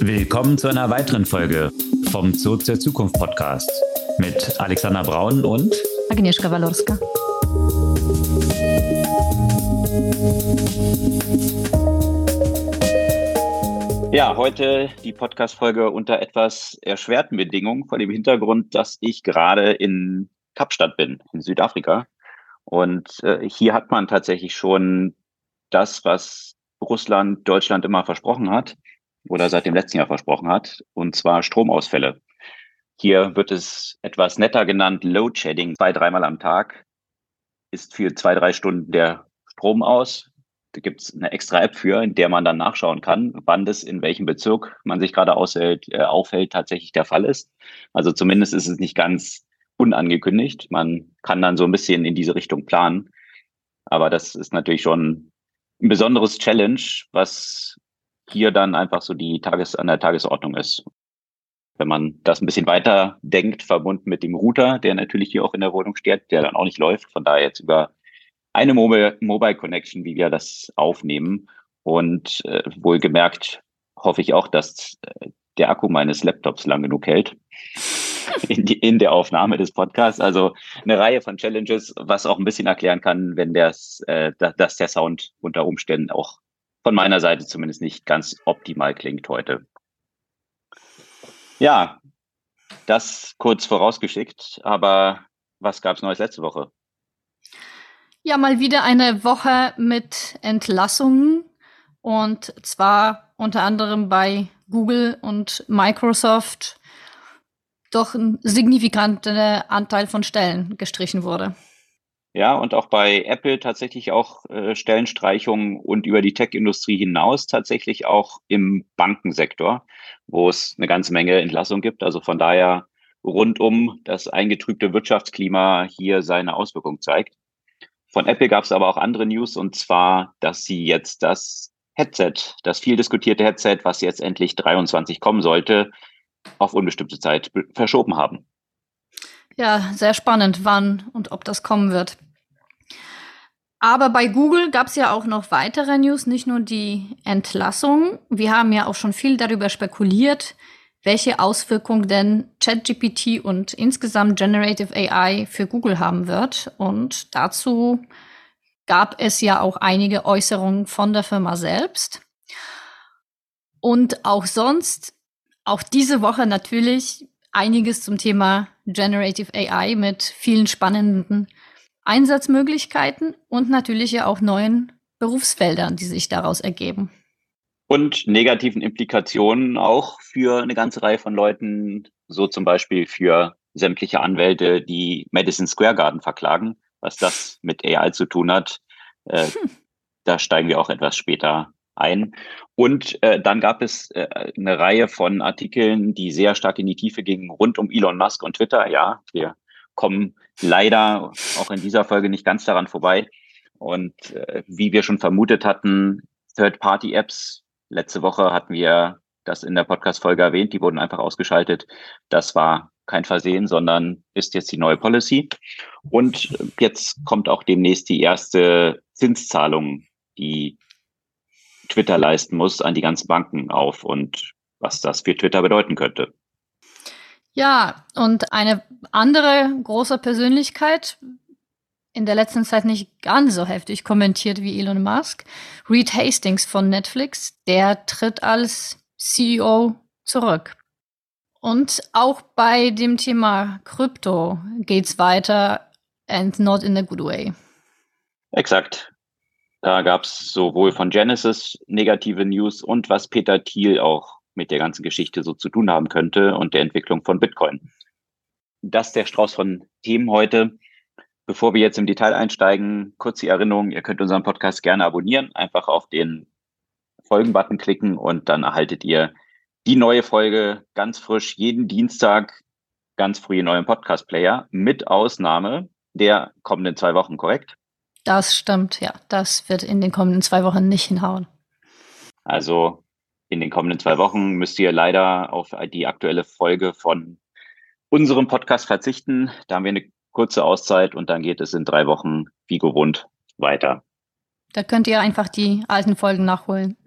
Willkommen zu einer weiteren Folge vom Zoo zur Zukunft Podcast mit Alexander Braun und Agnieszka Walorska. Ja, heute die Podcast-Folge unter etwas erschwerten Bedingungen vor dem Hintergrund, dass ich gerade in Kapstadt bin, in Südafrika. Und äh, hier hat man tatsächlich schon das, was Russland Deutschland immer versprochen hat oder seit dem letzten Jahr versprochen hat, und zwar Stromausfälle. Hier wird es etwas netter genannt Load Shedding. Zwei, dreimal am Tag ist für zwei, drei Stunden der Strom aus. Da gibt es eine extra App für, in der man dann nachschauen kann, wann das in welchem Bezirk man sich gerade aushält, äh, aufhält, tatsächlich der Fall ist. Also zumindest ist es nicht ganz unangekündigt. Man kann dann so ein bisschen in diese Richtung planen. Aber das ist natürlich schon ein besonderes Challenge, was hier dann einfach so die Tages an der Tagesordnung ist. Wenn man das ein bisschen weiter denkt, verbunden mit dem Router, der natürlich hier auch in der Wohnung steht, der dann auch nicht läuft, von daher jetzt über eine Mobile, Connection, wie wir das aufnehmen. Und äh, wohlgemerkt hoffe ich auch, dass äh, der Akku meines Laptops lang genug hält in, die, in der Aufnahme des Podcasts. Also eine Reihe von Challenges, was auch ein bisschen erklären kann, wenn das, äh, dass der Sound unter Umständen auch von meiner Seite zumindest nicht ganz optimal klingt heute. Ja, das kurz vorausgeschickt, aber was gab es Neues letzte Woche? Ja, mal wieder eine Woche mit Entlassungen und zwar unter anderem bei Google und Microsoft doch ein signifikanter Anteil von Stellen gestrichen wurde. Ja, und auch bei Apple tatsächlich auch äh, Stellenstreichungen und über die Tech-Industrie hinaus tatsächlich auch im Bankensektor, wo es eine ganze Menge Entlassung gibt. Also von daher rundum das eingetrübte Wirtschaftsklima hier seine Auswirkungen zeigt. Von Apple gab es aber auch andere News und zwar, dass sie jetzt das Headset, das viel diskutierte Headset, was jetzt endlich 23 kommen sollte, auf unbestimmte Zeit verschoben haben. Ja, sehr spannend, wann und ob das kommen wird. Aber bei Google gab es ja auch noch weitere News, nicht nur die Entlassung. Wir haben ja auch schon viel darüber spekuliert, welche Auswirkungen denn ChatGPT und insgesamt Generative AI für Google haben wird. Und dazu gab es ja auch einige Äußerungen von der Firma selbst. Und auch sonst auch diese Woche natürlich einiges zum Thema Generative AI mit vielen spannenden Einsatzmöglichkeiten und natürlich ja auch neuen Berufsfeldern, die sich daraus ergeben. Und negativen Implikationen auch für eine ganze Reihe von Leuten, so zum Beispiel für sämtliche Anwälte, die Madison Square Garden verklagen, was das mit AI zu tun hat. Äh, hm. Da steigen wir auch etwas später ein. Und äh, dann gab es äh, eine Reihe von Artikeln, die sehr stark in die Tiefe gingen, rund um Elon Musk und Twitter. Ja, wir kommen leider auch in dieser Folge nicht ganz daran vorbei. Und äh, wie wir schon vermutet hatten, Third-Party-Apps, letzte Woche hatten wir das in der Podcast-Folge erwähnt, die wurden einfach ausgeschaltet. Das war kein Versehen, sondern ist jetzt die neue Policy. Und jetzt kommt auch demnächst die erste Zinszahlung, die Twitter leisten muss, an die ganzen Banken auf und was das für Twitter bedeuten könnte. Ja, und eine andere große Persönlichkeit, in der letzten Zeit nicht ganz so heftig kommentiert wie Elon Musk, Reed Hastings von Netflix, der tritt als CEO zurück. Und auch bei dem Thema Krypto geht's weiter and not in a good way. Exakt. Da gab es sowohl von Genesis negative News und was Peter Thiel auch mit der ganzen Geschichte so zu tun haben könnte und der Entwicklung von Bitcoin. Das ist der Strauß von Themen heute. Bevor wir jetzt im Detail einsteigen, kurz die Erinnerung, ihr könnt unseren Podcast gerne abonnieren, einfach auf den Folgen-Button klicken und dann erhaltet ihr die neue Folge ganz frisch jeden Dienstag ganz früh in eurem Podcast-Player mit Ausnahme der kommenden zwei Wochen, korrekt? Das stimmt, ja. Das wird in den kommenden zwei Wochen nicht hinhauen. Also in den kommenden zwei Wochen müsst ihr leider auf die aktuelle Folge von unserem Podcast verzichten. Da haben wir eine kurze Auszeit und dann geht es in drei Wochen wie gewohnt weiter. Da könnt ihr einfach die alten Folgen nachholen.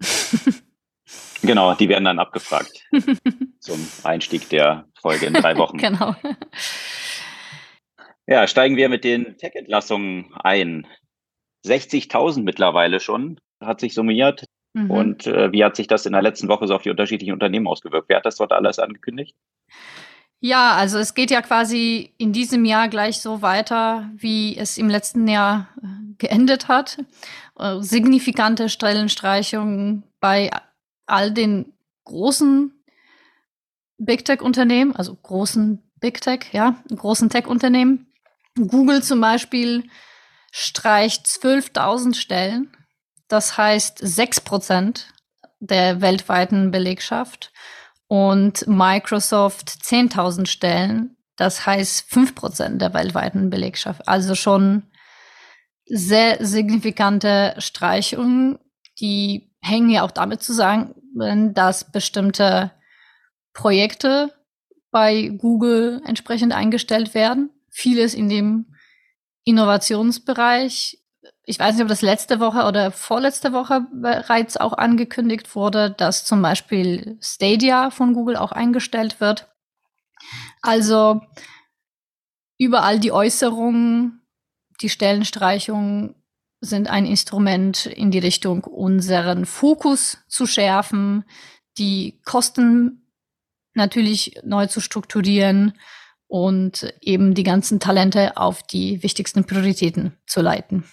Genau, die werden dann abgefragt zum Einstieg der Folge in drei Wochen. genau. Ja, steigen wir mit den Tech-Entlassungen ein. 60.000 mittlerweile schon, hat sich summiert. Mhm. Und äh, wie hat sich das in der letzten Woche so auf die unterschiedlichen Unternehmen ausgewirkt? Wer hat das dort alles angekündigt? Ja, also es geht ja quasi in diesem Jahr gleich so weiter, wie es im letzten Jahr äh, geendet hat. Äh, signifikante Stellenstreichungen bei all den großen Big Tech-Unternehmen, also großen Big Tech, ja, großen Tech-Unternehmen. Google zum Beispiel streicht 12.000 Stellen. Das heißt 6 Prozent der weltweiten Belegschaft. Und Microsoft 10.000 Stellen. Das heißt 5 Prozent der weltweiten Belegschaft. Also schon sehr signifikante Streichungen, die hängen ja auch damit zusammen, dass bestimmte Projekte bei Google entsprechend eingestellt werden. Vieles in dem Innovationsbereich. Ich weiß nicht, ob das letzte Woche oder vorletzte Woche bereits auch angekündigt wurde, dass zum Beispiel Stadia von Google auch eingestellt wird. Also überall die Äußerungen, die Stellenstreichungen sind ein Instrument in die Richtung, unseren Fokus zu schärfen, die Kosten natürlich neu zu strukturieren und eben die ganzen Talente auf die wichtigsten Prioritäten zu leiten.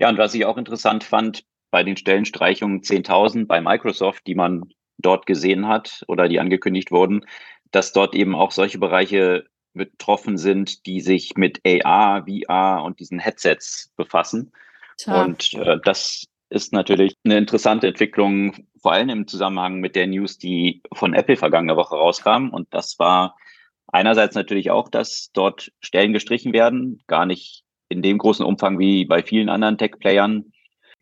Ja, und was ich auch interessant fand, bei den Stellenstreichungen 10.000 bei Microsoft, die man dort gesehen hat oder die angekündigt wurden, dass dort eben auch solche Bereiche betroffen sind, die sich mit AR, VR und diesen Headsets befassen. Tja. Und äh, das ist natürlich eine interessante Entwicklung, vor allem im Zusammenhang mit der News, die von Apple vergangene Woche rauskam. Und das war einerseits natürlich auch, dass dort Stellen gestrichen werden, gar nicht in dem großen Umfang wie bei vielen anderen Tech-Playern.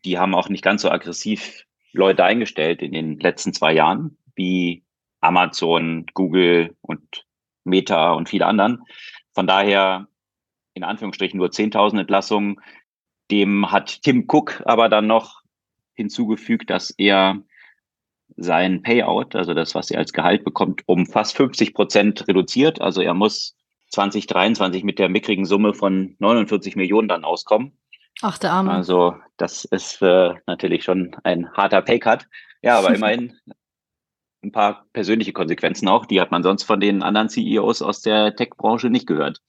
Die haben auch nicht ganz so aggressiv Leute eingestellt in den letzten zwei Jahren wie Amazon, Google und Meta und viele anderen. Von daher in Anführungsstrichen nur 10.000 Entlassungen. Dem hat Tim Cook aber dann noch hinzugefügt, dass er sein Payout, also das, was er als Gehalt bekommt, um fast 50 Prozent reduziert. Also er muss 2023 mit der mickrigen Summe von 49 Millionen dann auskommen. Ach, der Arme. Also das ist äh, natürlich schon ein harter Paycut. Ja, aber immerhin ein paar persönliche Konsequenzen auch. Die hat man sonst von den anderen CEOs aus der Tech-Branche nicht gehört.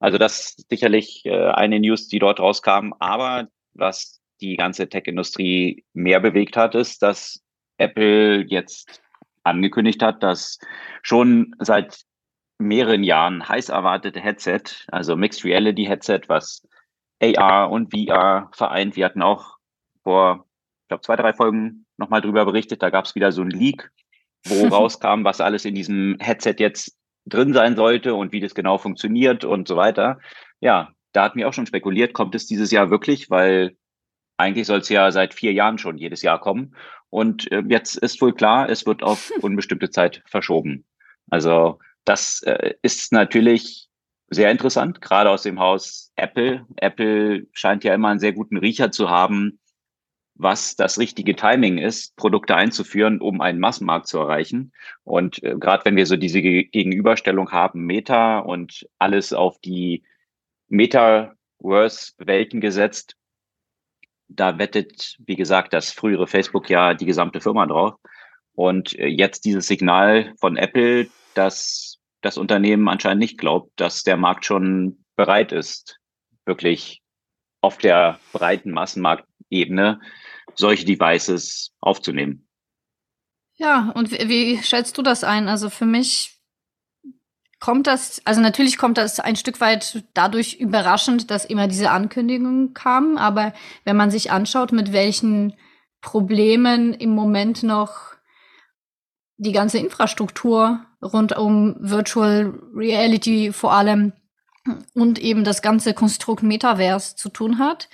Also das ist sicherlich äh, eine News, die dort rauskam. Aber was die ganze Tech-Industrie mehr bewegt hat, ist, dass Apple jetzt angekündigt hat, dass schon seit mehreren Jahren heiß erwartete Headset, also Mixed Reality Headset, was AR und VR vereint. Wir hatten auch vor, ich glaube, zwei, drei Folgen nochmal drüber berichtet. Da gab es wieder so ein Leak, wo rauskam, was alles in diesem Headset jetzt drin sein sollte und wie das genau funktioniert und so weiter. Ja, da hatten wir auch schon spekuliert, kommt es dieses Jahr wirklich, weil eigentlich soll es ja seit vier Jahren schon jedes Jahr kommen. Und äh, jetzt ist wohl klar, es wird auf unbestimmte Zeit verschoben. Also das äh, ist natürlich sehr interessant, gerade aus dem Haus Apple. Apple scheint ja immer einen sehr guten Riecher zu haben, was das richtige Timing ist, Produkte einzuführen, um einen Massenmarkt zu erreichen. Und äh, gerade wenn wir so diese Gegenüberstellung haben, Meta und alles auf die Metaverse-Welten gesetzt, da wettet, wie gesagt, das frühere Facebook ja die gesamte Firma drauf. Und äh, jetzt dieses Signal von Apple, dass das Unternehmen anscheinend nicht glaubt, dass der Markt schon bereit ist, wirklich auf der breiten Massenmarktebene solche Devices aufzunehmen. Ja, und wie, wie schätzt du das ein? Also für mich kommt das, also natürlich kommt das ein Stück weit dadurch überraschend, dass immer diese Ankündigungen kamen. Aber wenn man sich anschaut, mit welchen Problemen im Moment noch die ganze Infrastruktur rund um Virtual Reality vor allem und eben das ganze Konstrukt Metaverse zu tun hat,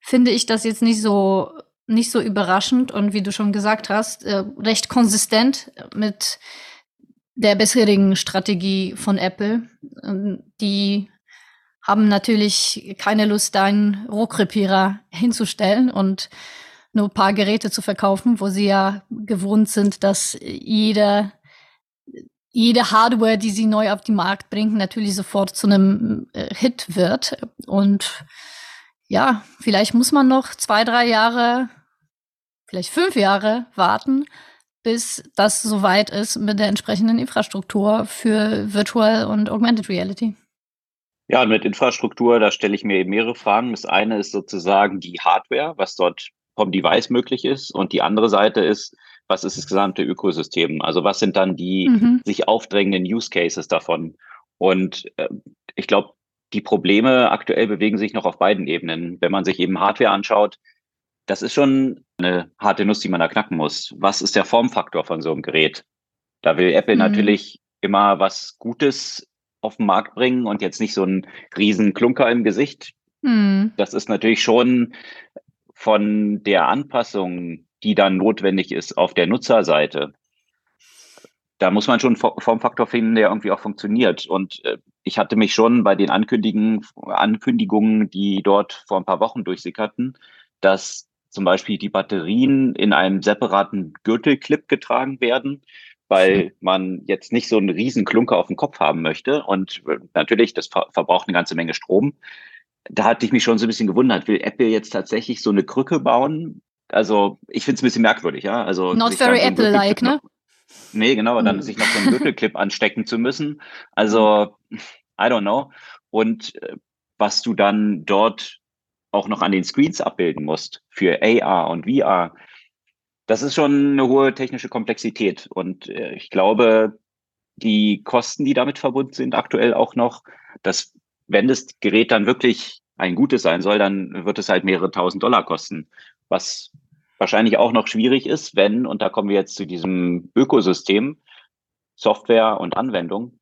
finde ich das jetzt nicht so nicht so überraschend und wie du schon gesagt hast, äh, recht konsistent mit der bisherigen Strategie von Apple. Ähm, die haben natürlich keine Lust, einen Rohrkrepierer hinzustellen und nur ein paar Geräte zu verkaufen, wo sie ja gewohnt sind, dass jede, jede Hardware, die sie neu auf den Markt bringen, natürlich sofort zu einem äh, Hit wird. Und ja, vielleicht muss man noch zwei, drei Jahre, vielleicht fünf Jahre warten, bis das soweit ist mit der entsprechenden Infrastruktur für Virtual und Augmented Reality. Ja, mit Infrastruktur, da stelle ich mir eben mehrere Fragen. Das eine ist sozusagen die Hardware, was dort vom Device möglich ist. Und die andere Seite ist, was ist das gesamte Ökosystem? Also was sind dann die mhm. sich aufdrängenden Use Cases davon? Und äh, ich glaube, die Probleme aktuell bewegen sich noch auf beiden Ebenen. Wenn man sich eben Hardware anschaut, das ist schon eine harte Nuss, die man da knacken muss. Was ist der Formfaktor von so einem Gerät? Da will Apple mhm. natürlich immer was Gutes auf den Markt bringen und jetzt nicht so einen riesen Klunker im Gesicht. Mhm. Das ist natürlich schon von der Anpassung, die dann notwendig ist auf der Nutzerseite. Da muss man schon einen Formfaktor finden, der irgendwie auch funktioniert. Und äh, ich hatte mich schon bei den Ankündigungen, Ankündigungen, die dort vor ein paar Wochen durchsickerten, dass zum Beispiel die Batterien in einem separaten Gürtelclip getragen werden, weil man jetzt nicht so einen riesen Klunker auf dem Kopf haben möchte. Und äh, natürlich, das ver verbraucht eine ganze Menge Strom. Da hatte ich mich schon so ein bisschen gewundert, will Apple jetzt tatsächlich so eine Krücke bauen? Also ich finde es ein bisschen merkwürdig, ja. Also Not very so Apple-like, ne? Nee, genau, dann hm. sich noch so einen Gürtelclip anstecken zu müssen. Also, I don't know. Und äh, was du dann dort auch noch an den Screens abbilden musst für AR und VR, das ist schon eine hohe technische Komplexität. Und äh, ich glaube, die Kosten, die damit verbunden sind, aktuell auch noch, dass wenn das Gerät dann wirklich ein gutes sein soll, dann wird es halt mehrere tausend Dollar kosten, was wahrscheinlich auch noch schwierig ist, wenn, und da kommen wir jetzt zu diesem Ökosystem, Software und Anwendung,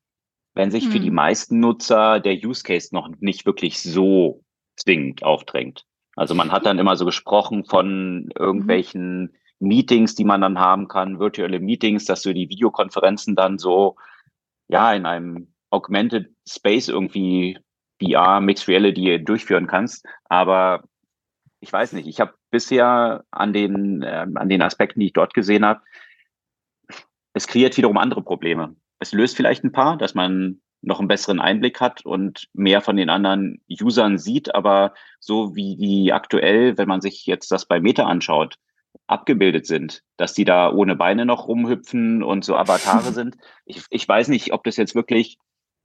wenn sich hm. für die hm. meisten Nutzer der Use Case noch nicht wirklich so zwingend aufdrängt. Also man hat dann immer so gesprochen von irgendwelchen Meetings, die man dann haben kann, virtuelle Meetings, dass du die Videokonferenzen dann so, ja, in einem Augmented Space irgendwie VR, Mixed Reality durchführen kannst. Aber ich weiß nicht, ich habe bisher an den, äh, an den Aspekten, die ich dort gesehen habe, es kreiert wiederum andere Probleme. Es löst vielleicht ein paar, dass man noch einen besseren Einblick hat und mehr von den anderen Usern sieht, aber so wie die aktuell, wenn man sich jetzt das bei Meta anschaut, abgebildet sind, dass die da ohne Beine noch rumhüpfen und so Avatare sind. Ich, ich weiß nicht, ob das jetzt wirklich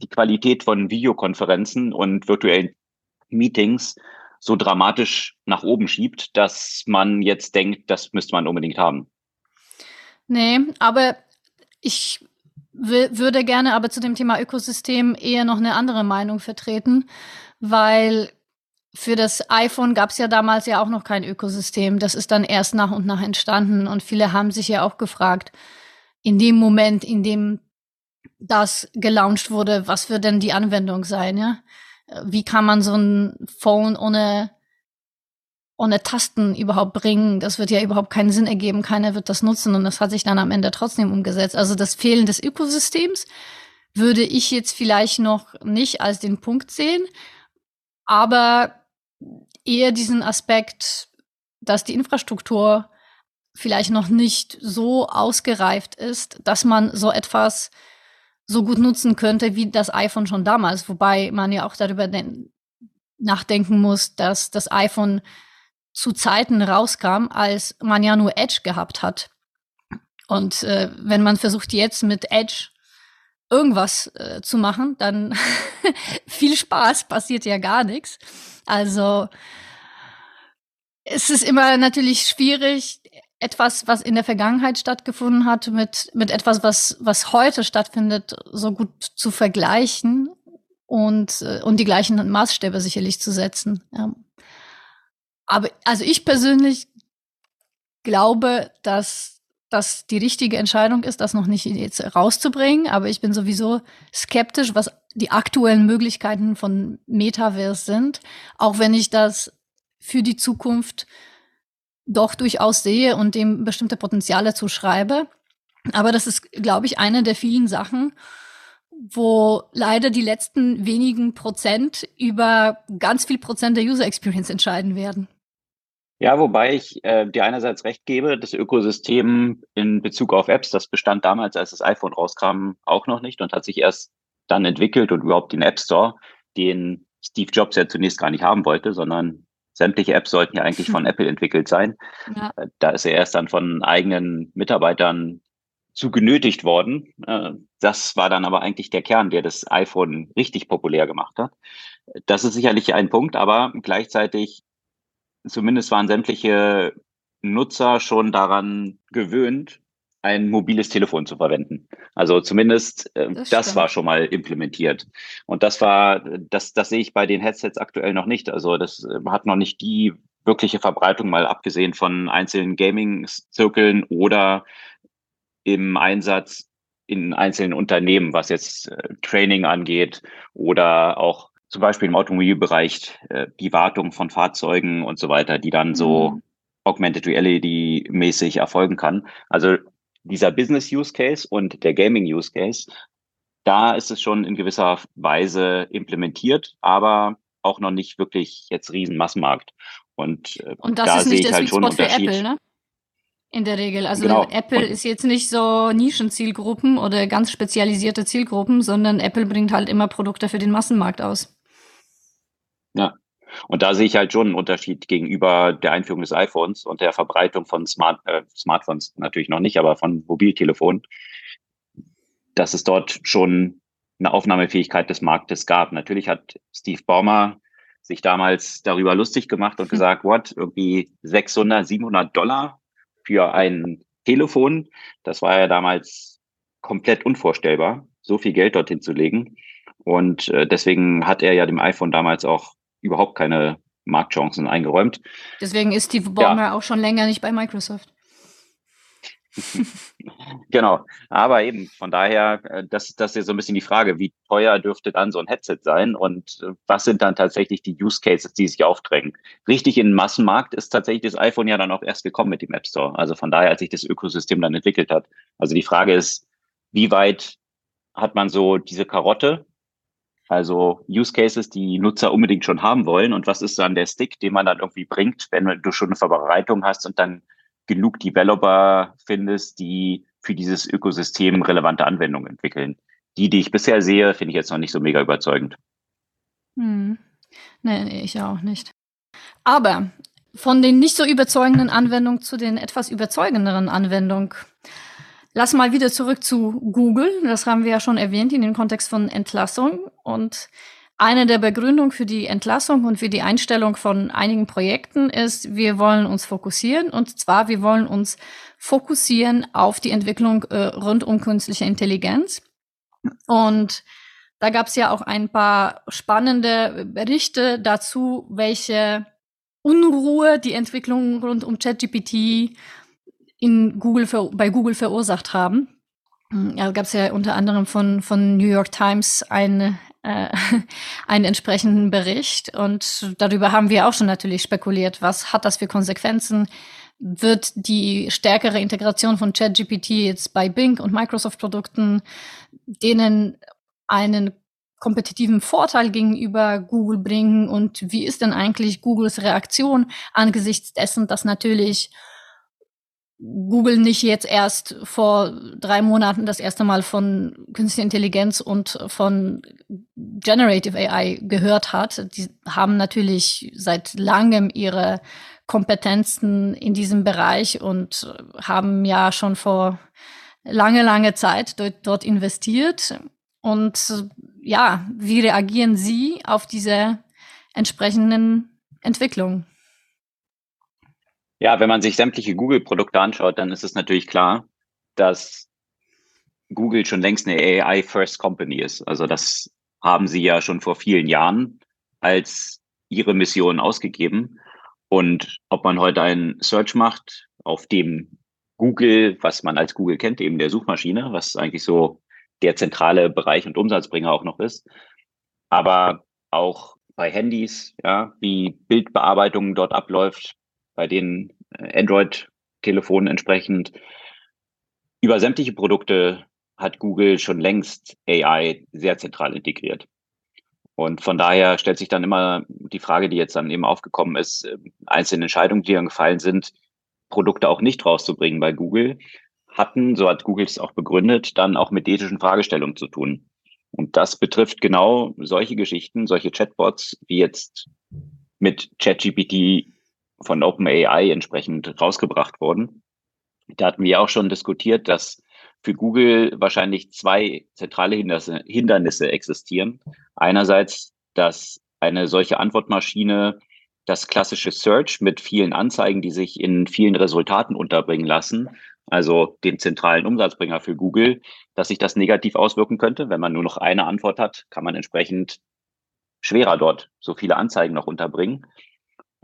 die Qualität von Videokonferenzen und virtuellen Meetings so dramatisch nach oben schiebt, dass man jetzt denkt, das müsste man unbedingt haben. Nee, aber ich würde gerne aber zu dem Thema Ökosystem eher noch eine andere Meinung vertreten, weil für das iPhone gab es ja damals ja auch noch kein Ökosystem. Das ist dann erst nach und nach entstanden. Und viele haben sich ja auch gefragt, in dem Moment, in dem das gelauncht wurde, was wird denn die Anwendung sein, ja? Wie kann man so ein Phone ohne, ohne Tasten überhaupt bringen? Das wird ja überhaupt keinen Sinn ergeben. Keiner wird das nutzen. Und das hat sich dann am Ende trotzdem umgesetzt. Also das Fehlen des Ökosystems würde ich jetzt vielleicht noch nicht als den Punkt sehen. Aber eher diesen Aspekt, dass die Infrastruktur vielleicht noch nicht so ausgereift ist, dass man so etwas so gut nutzen könnte wie das iPhone schon damals. Wobei man ja auch darüber nachdenken muss, dass das iPhone zu Zeiten rauskam, als man ja nur Edge gehabt hat. Und äh, wenn man versucht jetzt mit Edge irgendwas äh, zu machen, dann viel Spaß, passiert ja gar nichts. Also es ist immer natürlich schwierig, etwas, was in der Vergangenheit stattgefunden hat, mit, mit etwas, was, was heute stattfindet, so gut zu vergleichen und, äh, und die gleichen Maßstäbe sicherlich zu setzen. Aber also ich persönlich glaube, dass das die richtige Entscheidung ist, das noch nicht jetzt rauszubringen. Aber ich bin sowieso skeptisch, was die aktuellen Möglichkeiten von Metaverse sind, auch wenn ich das für die Zukunft doch durchaus sehe und dem bestimmte Potenziale zuschreibe. Aber das ist, glaube ich, eine der vielen Sachen, wo leider die letzten wenigen Prozent über ganz viel Prozent der User Experience entscheiden werden. Ja, wobei ich äh, dir einerseits recht gebe, das Ökosystem in Bezug auf Apps, das bestand damals, als das iPhone rauskam, auch noch nicht und hat sich erst dann entwickelt und überhaupt den App Store, den Steve Jobs ja zunächst gar nicht haben wollte, sondern sämtliche Apps sollten ja eigentlich von Apple entwickelt sein. Ja. Äh, da ist er erst dann von eigenen Mitarbeitern zu genötigt worden. Äh, das war dann aber eigentlich der Kern, der das iPhone richtig populär gemacht hat. Das ist sicherlich ein Punkt, aber gleichzeitig zumindest waren sämtliche Nutzer schon daran gewöhnt, ein mobiles Telefon zu verwenden. Also zumindest äh, das, das war schon mal implementiert. Und das war, das, das sehe ich bei den Headsets aktuell noch nicht. Also das äh, hat noch nicht die wirkliche Verbreitung, mal abgesehen von einzelnen Gaming-Zirkeln oder im Einsatz in einzelnen Unternehmen, was jetzt äh, Training angeht oder auch zum Beispiel im Automobilbereich äh, die Wartung von Fahrzeugen und so weiter, die dann so mhm. Augmented Reality mäßig erfolgen kann. Also dieser Business Use Case und der Gaming Use Case, da ist es schon in gewisser Weise implementiert, aber auch noch nicht wirklich jetzt riesen Massenmarkt. Und, äh, und das da ist nicht der halt Sweet Spot für Apple, ne? In der Regel. Also genau. Apple und ist jetzt nicht so Nischenzielgruppen oder ganz spezialisierte Zielgruppen, sondern Apple bringt halt immer Produkte für den Massenmarkt aus. Ja. Und da sehe ich halt schon einen Unterschied gegenüber der Einführung des iPhones und der Verbreitung von Smart, äh, Smartphones natürlich noch nicht, aber von Mobiltelefonen, dass es dort schon eine Aufnahmefähigkeit des Marktes gab. Natürlich hat Steve Ballmer sich damals darüber lustig gemacht und hm. gesagt, what, irgendwie 600, 700 Dollar für ein Telefon. Das war ja damals komplett unvorstellbar, so viel Geld dorthin zu legen. Und äh, deswegen hat er ja dem iPhone damals auch überhaupt keine Marktchancen eingeräumt. Deswegen ist Steve Ballmer ja. auch schon länger nicht bei Microsoft. genau, aber eben von daher, äh, das, das ist so ein bisschen die Frage, wie teuer dürfte dann so ein Headset sein und äh, was sind dann tatsächlich die Use Cases, die sich aufdrängen. Richtig in den Massenmarkt ist tatsächlich das iPhone ja dann auch erst gekommen mit dem App Store. Also von daher, als sich das Ökosystem dann entwickelt hat. Also die Frage ist, wie weit hat man so diese Karotte also Use Cases, die Nutzer unbedingt schon haben wollen. Und was ist dann der Stick, den man dann irgendwie bringt, wenn du schon eine Verbreitung hast und dann genug Developer findest, die für dieses Ökosystem relevante Anwendungen entwickeln. Die, die ich bisher sehe, finde ich jetzt noch nicht so mega überzeugend. Hm. Nee, ich auch nicht. Aber von den nicht so überzeugenden Anwendungen zu den etwas überzeugenderen Anwendungen Lass mal wieder zurück zu Google. Das haben wir ja schon erwähnt in dem Kontext von Entlassung. Und eine der Begründungen für die Entlassung und für die Einstellung von einigen Projekten ist, wir wollen uns fokussieren. Und zwar, wir wollen uns fokussieren auf die Entwicklung äh, rund um künstliche Intelligenz. Und da gab es ja auch ein paar spannende Berichte dazu, welche Unruhe die Entwicklung rund um ChatGPT in Google bei Google verursacht haben. Hm, ja, gab es ja unter anderem von, von New York Times eine, äh, einen entsprechenden Bericht und darüber haben wir auch schon natürlich spekuliert, was hat das für Konsequenzen? Wird die stärkere Integration von ChatGPT jetzt bei Bing und Microsoft-Produkten denen einen kompetitiven Vorteil gegenüber Google bringen und wie ist denn eigentlich Googles Reaktion angesichts dessen, dass natürlich Google nicht jetzt erst vor drei Monaten das erste Mal von künstlicher Intelligenz und von Generative AI gehört hat. Die haben natürlich seit langem ihre Kompetenzen in diesem Bereich und haben ja schon vor lange, lange Zeit dort, dort investiert. Und ja, wie reagieren Sie auf diese entsprechenden Entwicklungen? Ja, wenn man sich sämtliche Google-Produkte anschaut, dann ist es natürlich klar, dass Google schon längst eine AI-First Company ist. Also das haben sie ja schon vor vielen Jahren als ihre Mission ausgegeben. Und ob man heute einen Search macht, auf dem Google, was man als Google kennt, eben der Suchmaschine, was eigentlich so der zentrale Bereich und Umsatzbringer auch noch ist, aber auch bei Handys, ja, wie Bildbearbeitung dort abläuft, bei den äh, Android-Telefonen entsprechend. Über sämtliche Produkte hat Google schon längst AI sehr zentral integriert. Und von daher stellt sich dann immer die Frage, die jetzt dann eben aufgekommen ist, äh, einzelne Entscheidungen, die dann gefallen sind, Produkte auch nicht rauszubringen bei Google, hatten, so hat Google es auch begründet, dann auch mit ethischen Fragestellungen zu tun. Und das betrifft genau solche Geschichten, solche Chatbots, wie jetzt mit ChatGPT von OpenAI entsprechend rausgebracht wurden. Da hatten wir auch schon diskutiert, dass für Google wahrscheinlich zwei zentrale Hindernisse existieren. Einerseits, dass eine solche Antwortmaschine das klassische Search mit vielen Anzeigen, die sich in vielen Resultaten unterbringen lassen, also den zentralen Umsatzbringer für Google, dass sich das negativ auswirken könnte. Wenn man nur noch eine Antwort hat, kann man entsprechend schwerer dort so viele Anzeigen noch unterbringen.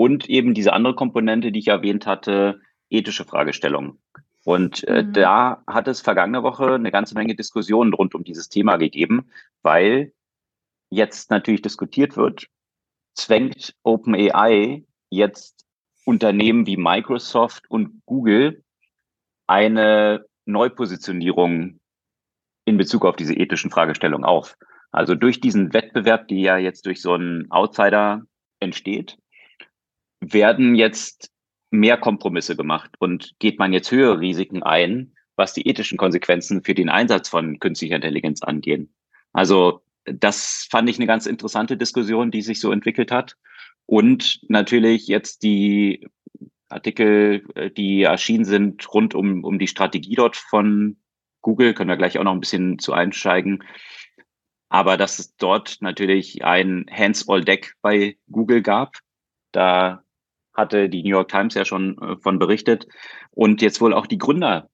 Und eben diese andere Komponente, die ich erwähnt hatte, ethische Fragestellungen. Und äh, mhm. da hat es vergangene Woche eine ganze Menge Diskussionen rund um dieses Thema gegeben, weil jetzt natürlich diskutiert wird, zwängt OpenAI jetzt Unternehmen wie Microsoft und Google eine Neupositionierung in Bezug auf diese ethischen Fragestellungen auf. Also durch diesen Wettbewerb, die ja jetzt durch so einen Outsider entsteht, werden jetzt mehr Kompromisse gemacht und geht man jetzt höhere Risiken ein, was die ethischen Konsequenzen für den Einsatz von künstlicher Intelligenz angehen. Also das fand ich eine ganz interessante Diskussion, die sich so entwickelt hat. Und natürlich jetzt die Artikel, äh, die erschienen sind rund um, um die Strategie dort von Google, können wir gleich auch noch ein bisschen zu einsteigen. Aber dass es dort natürlich ein Hands-all-Deck bei Google gab, da hatte die New York Times ja schon äh, von berichtet und jetzt wohl auch die Gründer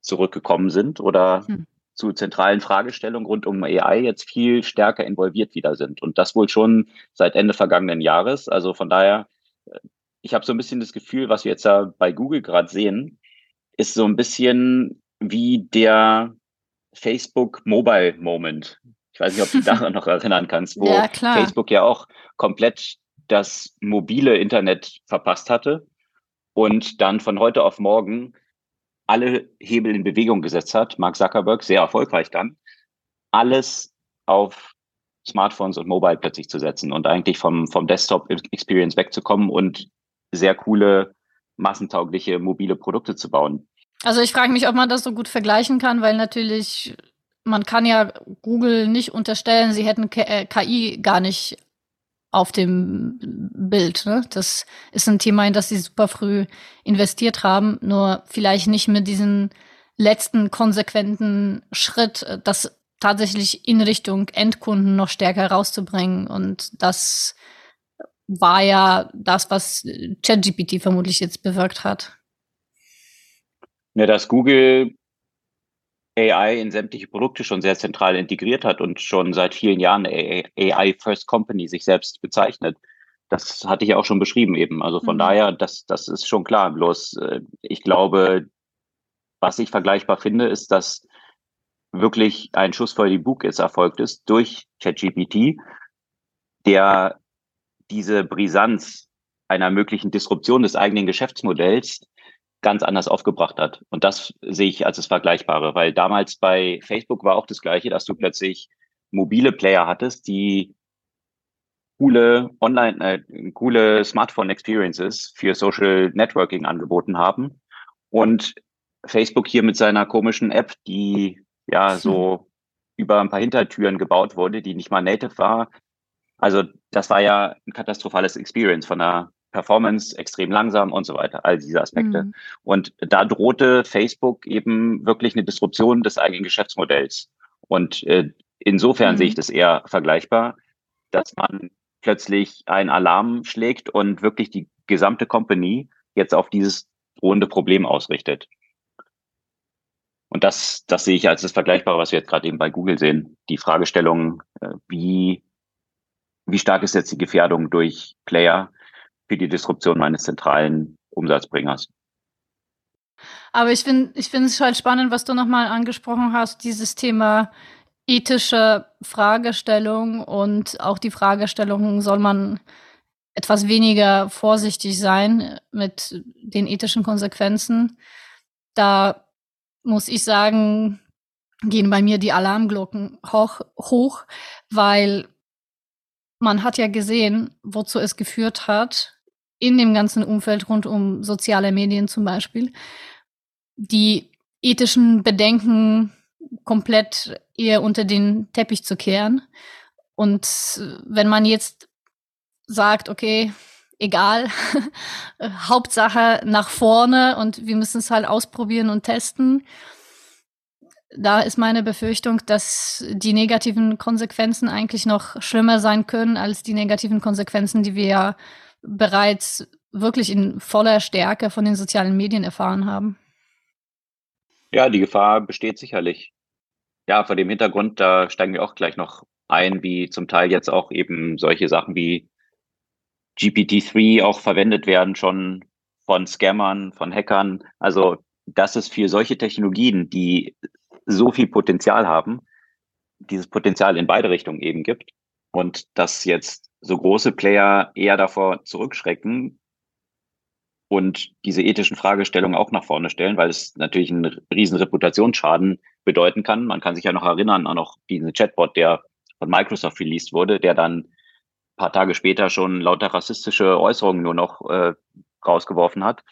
zurückgekommen sind oder hm. zu zentralen Fragestellungen rund um AI jetzt viel stärker involviert wieder sind und das wohl schon seit Ende vergangenen Jahres. Also von daher äh, ich habe so ein bisschen das Gefühl, was wir jetzt da bei Google gerade sehen, ist so ein bisschen wie der Facebook Mobile Moment. Ich weiß nicht, ob du dich daran noch erinnern kannst, wo ja, Facebook ja auch komplett das mobile Internet verpasst hatte und dann von heute auf morgen alle Hebel in Bewegung gesetzt hat. Mark Zuckerberg sehr erfolgreich dann, alles auf Smartphones und Mobile plötzlich zu setzen und eigentlich vom, vom Desktop-Experience wegzukommen und sehr coole, massentaugliche mobile Produkte zu bauen. Also ich frage mich, ob man das so gut vergleichen kann, weil natürlich, man kann ja Google nicht unterstellen, sie hätten KI äh, gar nicht auf dem Bild. Ne? Das ist ein Thema, in das sie super früh investiert haben, nur vielleicht nicht mit diesem letzten konsequenten Schritt, äh, das tatsächlich in Richtung Endkunden noch stärker rauszubringen. Und das war ja das, was ChatGPT vermutlich jetzt bewirkt hat. Ja, dass Google AI in sämtliche Produkte schon sehr zentral integriert hat und schon seit vielen Jahren AI First Company sich selbst bezeichnet. Das hatte ich auch schon beschrieben eben. Also von mhm. daher, das, das ist schon klar. Bloß äh, ich glaube, was ich vergleichbar finde, ist, dass wirklich ein Schuss vor die Bug jetzt erfolgt ist durch ChatGPT, der diese Brisanz einer möglichen Disruption des eigenen Geschäftsmodells ganz anders aufgebracht hat. Und das sehe ich als das Vergleichbare, weil damals bei Facebook war auch das Gleiche, dass du plötzlich mobile Player hattest, die coole Online, äh, coole Smartphone-Experiences für Social Networking angeboten haben. Und Facebook hier mit seiner komischen App, die ja so über ein paar Hintertüren gebaut wurde, die nicht mal native war, also das war ja ein katastrophales Experience von der Performance, extrem langsam und so weiter, all diese Aspekte. Mhm. Und da drohte Facebook eben wirklich eine Disruption des eigenen Geschäftsmodells. Und äh, insofern mhm. sehe ich das eher vergleichbar, dass man plötzlich einen Alarm schlägt und wirklich die gesamte Company jetzt auf dieses drohende Problem ausrichtet. Und das, das sehe ich als das Vergleichbare, was wir jetzt gerade eben bei Google sehen. Die Fragestellung, äh, wie wie stark ist jetzt die Gefährdung durch Player für die Disruption meines zentralen Umsatzbringers? Aber ich finde ich finde es halt spannend, was du nochmal angesprochen hast, dieses Thema ethische Fragestellung und auch die Fragestellung, soll man etwas weniger vorsichtig sein mit den ethischen Konsequenzen. Da muss ich sagen, gehen bei mir die Alarmglocken hoch, hoch weil man hat ja gesehen, wozu es geführt hat, in dem ganzen Umfeld rund um soziale Medien zum Beispiel, die ethischen Bedenken komplett eher unter den Teppich zu kehren. Und wenn man jetzt sagt, okay, egal, Hauptsache nach vorne und wir müssen es halt ausprobieren und testen, da ist meine Befürchtung, dass die negativen Konsequenzen eigentlich noch schlimmer sein können als die negativen Konsequenzen, die wir ja bereits wirklich in voller Stärke von den sozialen Medien erfahren haben. Ja, die Gefahr besteht sicherlich. Ja, vor dem Hintergrund, da steigen wir auch gleich noch ein, wie zum Teil jetzt auch eben solche Sachen wie GPT-3 auch verwendet werden, schon von Scammern, von Hackern. Also, dass es für solche Technologien, die so viel Potenzial haben, dieses Potenzial in beide Richtungen eben gibt. Und dass jetzt so große Player eher davor zurückschrecken, und diese ethischen Fragestellungen auch nach vorne stellen, weil es natürlich einen riesen Reputationsschaden bedeuten kann. Man kann sich ja noch erinnern an noch diesen Chatbot, der von Microsoft released wurde, der dann ein paar Tage später schon lauter rassistische Äußerungen nur noch äh, rausgeworfen hat.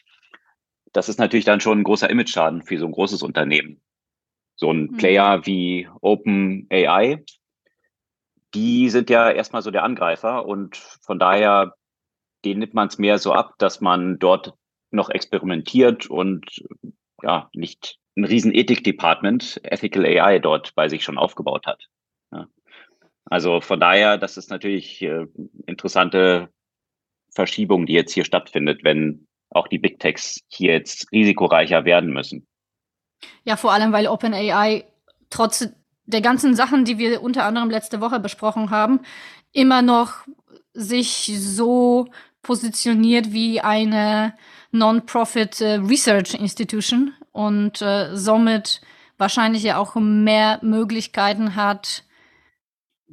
Das ist natürlich dann schon ein großer Image-Schaden für so ein großes Unternehmen. So ein mhm. Player wie OpenAI, die sind ja erstmal so der Angreifer und von daher den nimmt man es mehr so ab, dass man dort noch experimentiert und ja, nicht ein riesen Ethik-Department, Ethical AI dort bei sich schon aufgebaut hat. Ja. Also von daher, das ist natürlich äh, interessante Verschiebung, die jetzt hier stattfindet, wenn auch die Big Techs hier jetzt risikoreicher werden müssen. Ja, vor allem, weil OpenAI trotz der ganzen Sachen, die wir unter anderem letzte Woche besprochen haben, immer noch sich so positioniert wie eine Non-Profit äh, Research Institution und äh, somit wahrscheinlich ja auch mehr Möglichkeiten hat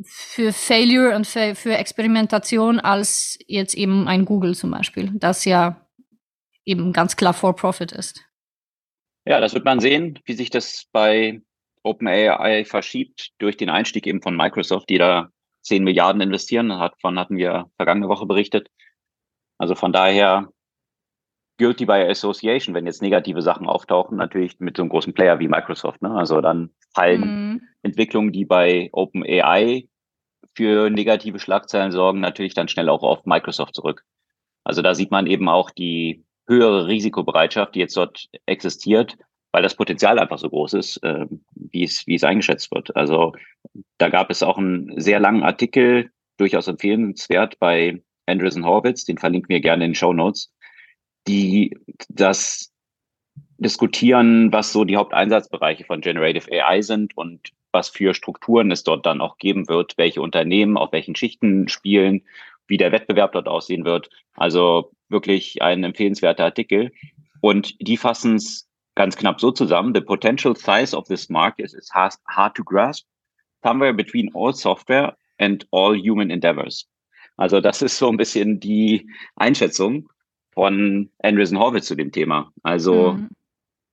für Failure und für, für Experimentation als jetzt eben ein Google zum Beispiel, das ja eben ganz klar for Profit ist. Ja, das wird man sehen, wie sich das bei OpenAI verschiebt durch den Einstieg eben von Microsoft, die da 10 Milliarden investieren. Davon hatten wir vergangene Woche berichtet. Also von daher guilty by association, wenn jetzt negative Sachen auftauchen, natürlich mit so einem großen Player wie Microsoft. Ne? Also dann fallen mhm. Entwicklungen, die bei OpenAI für negative Schlagzeilen sorgen, natürlich dann schnell auch auf Microsoft zurück. Also da sieht man eben auch die höhere Risikobereitschaft, die jetzt dort existiert, weil das Potenzial einfach so groß ist, äh, wie, es, wie es eingeschätzt wird. Also da gab es auch einen sehr langen Artikel, durchaus empfehlenswert bei Andreessen Horwitz, den verlinken wir gerne in den Show Notes, die das diskutieren, was so die Haupteinsatzbereiche von Generative AI sind und was für Strukturen es dort dann auch geben wird, welche Unternehmen auf welchen Schichten spielen, wie der Wettbewerb dort aussehen wird. Also wirklich ein empfehlenswerter Artikel. Und die fassen es ganz knapp so zusammen. The potential size of this market is hard to grasp, somewhere between all software and all human endeavors. Also das ist so ein bisschen die Einschätzung von Andreessen Horwitz zu dem Thema. Also mhm.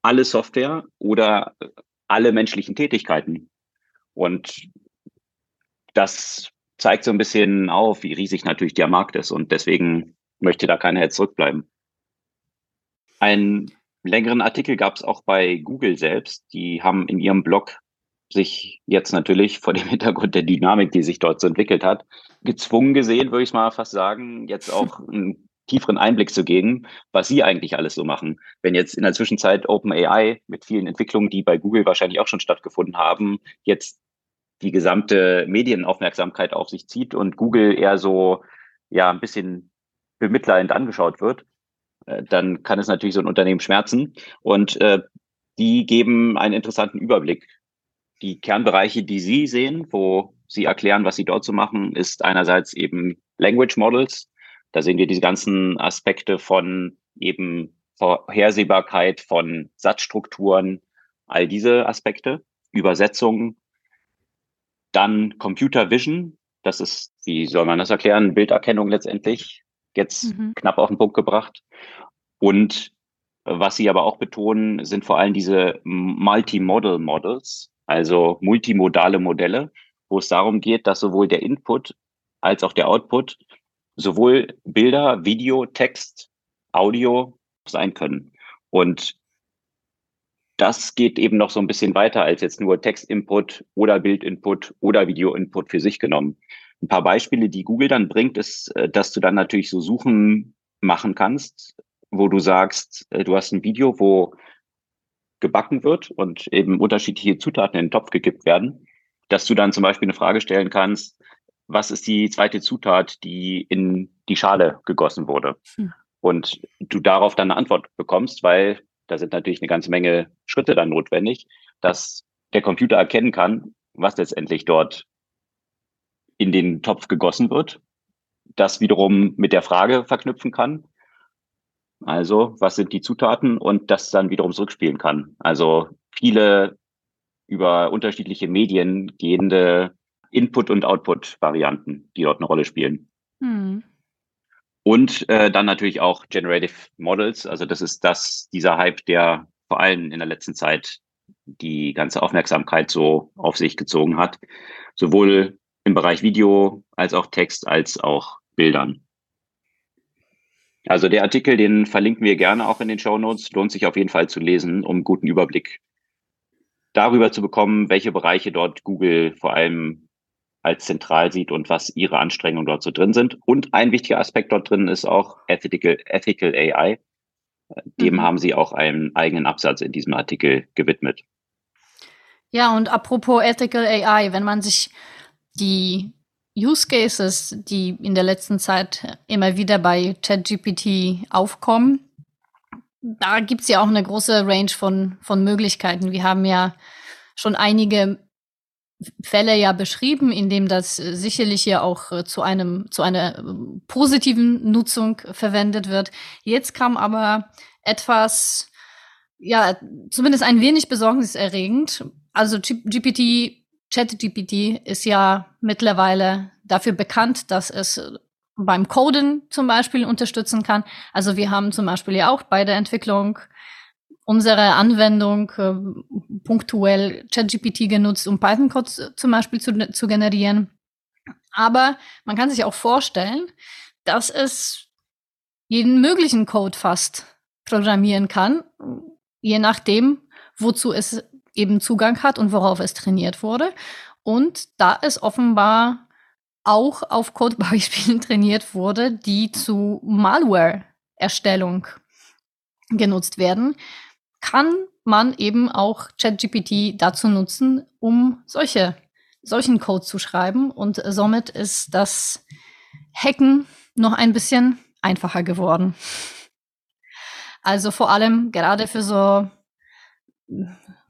alle Software oder alle menschlichen Tätigkeiten. Und das zeigt so ein bisschen auf, wie riesig natürlich der Markt ist. Und deswegen möchte da keiner jetzt zurückbleiben. Einen längeren Artikel gab es auch bei Google selbst. Die haben in ihrem Blog sich jetzt natürlich vor dem Hintergrund der Dynamik, die sich dort so entwickelt hat, gezwungen gesehen, würde ich mal fast sagen, jetzt auch einen tieferen Einblick zu geben, was sie eigentlich alles so machen. Wenn jetzt in der Zwischenzeit OpenAI mit vielen Entwicklungen, die bei Google wahrscheinlich auch schon stattgefunden haben, jetzt die gesamte Medienaufmerksamkeit auf sich zieht und Google eher so ja ein bisschen bemitleidend angeschaut wird, dann kann es natürlich so ein Unternehmen schmerzen. Und äh, die geben einen interessanten Überblick die Kernbereiche, die Sie sehen, wo Sie erklären, was Sie dort so machen, ist einerseits eben Language Models. Da sehen wir diese ganzen Aspekte von eben Vorhersehbarkeit von Satzstrukturen, all diese Aspekte, Übersetzungen. Dann Computer Vision, das ist, wie soll man das erklären, Bilderkennung letztendlich, jetzt mhm. knapp auf den Punkt gebracht. Und was Sie aber auch betonen, sind vor allem diese Multimodal Models, also multimodale Modelle, wo es darum geht, dass sowohl der Input als auch der Output sowohl Bilder, Video, Text, Audio sein können. Und das geht eben noch so ein bisschen weiter als jetzt nur Text-Input oder Bild-Input oder Video-Input für sich genommen. Ein paar Beispiele, die Google dann bringt, ist, äh, dass du dann natürlich so Suchen machen kannst, wo du sagst, äh, du hast ein Video, wo gebacken wird und eben unterschiedliche Zutaten in den Topf gekippt werden, dass du dann zum Beispiel eine Frage stellen kannst, was ist die zweite Zutat, die in die Schale gegossen wurde? Hm. Und du darauf dann eine Antwort bekommst, weil da sind natürlich eine ganze Menge Schritte dann notwendig, dass der Computer erkennen kann, was letztendlich dort in den Topf gegossen wird, das wiederum mit der Frage verknüpfen kann. Also, was sind die Zutaten und das dann wiederum zurückspielen kann. Also viele über unterschiedliche Medien gehende Input- und Output-Varianten, die dort eine Rolle spielen. Hm. Und äh, dann natürlich auch Generative Models. Also das ist das, dieser Hype, der vor allem in der letzten Zeit die ganze Aufmerksamkeit so auf sich gezogen hat. Sowohl im Bereich Video als auch Text als auch Bildern. Also der Artikel, den verlinken wir gerne auch in den Show Notes. Lohnt sich auf jeden Fall zu lesen, um einen guten Überblick darüber zu bekommen, welche Bereiche dort Google vor allem als zentral sieht und was ihre Anstrengungen dort so drin sind. Und ein wichtiger Aspekt dort drin ist auch Ethical, Ethical AI. Dem mhm. haben sie auch einen eigenen Absatz in diesem Artikel gewidmet. Ja, und apropos Ethical AI, wenn man sich die Use Cases, die in der letzten Zeit immer wieder bei ChatGPT aufkommen, da gibt es ja auch eine große Range von, von Möglichkeiten. Wir haben ja schon einige Fälle ja beschrieben, in dem das sicherlich ja auch äh, zu einem zu einer äh, positiven Nutzung verwendet wird. Jetzt kam aber etwas ja, zumindest ein wenig besorgniserregend. Also GPT ChatGPT ist ja mittlerweile dafür bekannt, dass es beim Coden zum Beispiel unterstützen kann. Also wir haben zum Beispiel ja auch bei der Entwicklung unsere Anwendung äh, punktuell ChatGPT genutzt, um Python-Code zum Beispiel zu, zu generieren. Aber man kann sich auch vorstellen, dass es jeden möglichen Code fast programmieren kann, je nachdem, wozu es eben Zugang hat und worauf es trainiert wurde. Und da es offenbar auch auf Codebeispielen trainiert wurde, die zu Malware-Erstellung genutzt werden, kann man eben auch ChatGPT dazu nutzen, um solche, solchen Code zu schreiben. Und somit ist das Hacken noch ein bisschen einfacher geworden. Also vor allem gerade für so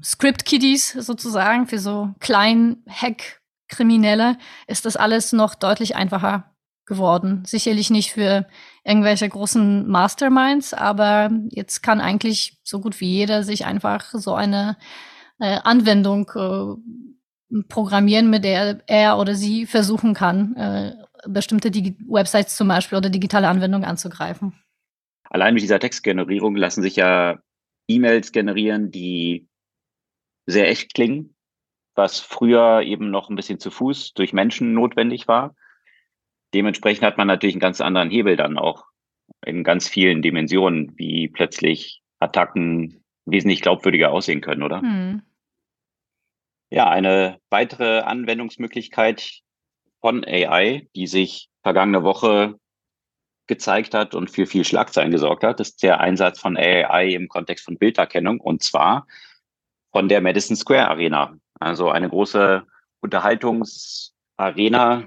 Script-Kiddies sozusagen, für so kleinen Hack-Kriminelle ist das alles noch deutlich einfacher geworden. Sicherlich nicht für irgendwelche großen Masterminds, aber jetzt kann eigentlich so gut wie jeder sich einfach so eine äh, Anwendung äh, programmieren, mit der er oder sie versuchen kann, äh, bestimmte Digi Websites zum Beispiel oder digitale Anwendungen anzugreifen. Allein mit dieser Textgenerierung lassen sich ja E-Mails generieren, die sehr echt klingen, was früher eben noch ein bisschen zu Fuß durch Menschen notwendig war. Dementsprechend hat man natürlich einen ganz anderen Hebel dann auch in ganz vielen Dimensionen, wie plötzlich Attacken wesentlich glaubwürdiger aussehen können, oder? Hm. Ja, eine weitere Anwendungsmöglichkeit von AI, die sich vergangene Woche gezeigt hat und für viel Schlagzeilen gesorgt hat, ist der Einsatz von AI im Kontext von Bilderkennung und zwar von der Madison Square Arena. Also eine große Unterhaltungsarena,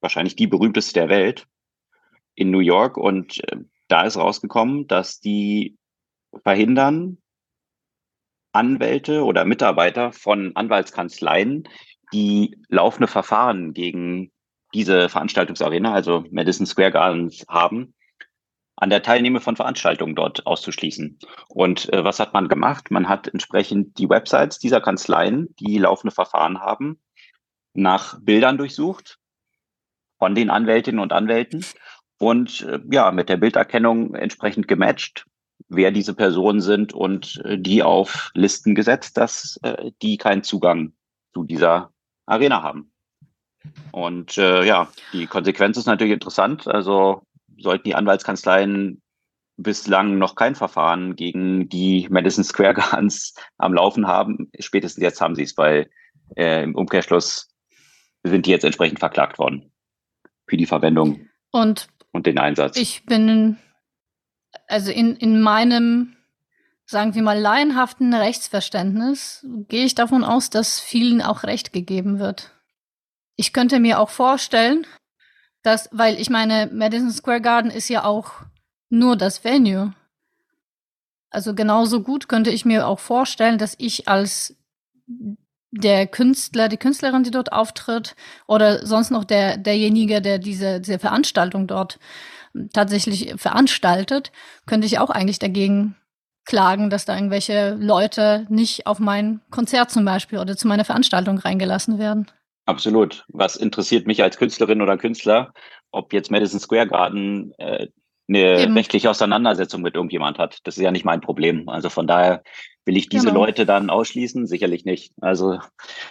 wahrscheinlich die berühmteste der Welt in New York. Und äh, da ist rausgekommen, dass die verhindern, Anwälte oder Mitarbeiter von Anwaltskanzleien, die laufende Verfahren gegen diese Veranstaltungsarena, also Madison Square Gardens, haben, an der Teilnahme von Veranstaltungen dort auszuschließen. Und äh, was hat man gemacht? Man hat entsprechend die Websites dieser Kanzleien, die laufende Verfahren haben, nach Bildern durchsucht von den Anwältinnen und Anwälten und äh, ja, mit der Bilderkennung entsprechend gematcht, wer diese Personen sind und äh, die auf Listen gesetzt, dass äh, die keinen Zugang zu dieser Arena haben. Und äh, ja, die Konsequenz ist natürlich interessant. Also sollten die Anwaltskanzleien bislang noch kein Verfahren gegen die Madison Square Gardens am Laufen haben, spätestens jetzt haben sie es, weil äh, im Umkehrschluss sind die jetzt entsprechend verklagt worden für die Verwendung und, und den Einsatz. Ich bin also in, in meinem, sagen wir mal, laienhaften Rechtsverständnis gehe ich davon aus, dass vielen auch Recht gegeben wird. Ich könnte mir auch vorstellen, dass, weil ich meine, Madison Square Garden ist ja auch nur das Venue. Also genauso gut könnte ich mir auch vorstellen, dass ich als der Künstler, die Künstlerin, die dort auftritt, oder sonst noch der, derjenige, der diese, diese Veranstaltung dort tatsächlich veranstaltet, könnte ich auch eigentlich dagegen klagen, dass da irgendwelche Leute nicht auf mein Konzert zum Beispiel oder zu meiner Veranstaltung reingelassen werden. Absolut. Was interessiert mich als Künstlerin oder Künstler, ob jetzt Madison Square Garden äh, eine Eben. rechtliche Auseinandersetzung mit irgendjemand hat. Das ist ja nicht mein Problem. Also von daher will ich diese genau. Leute dann ausschließen? Sicherlich nicht. Also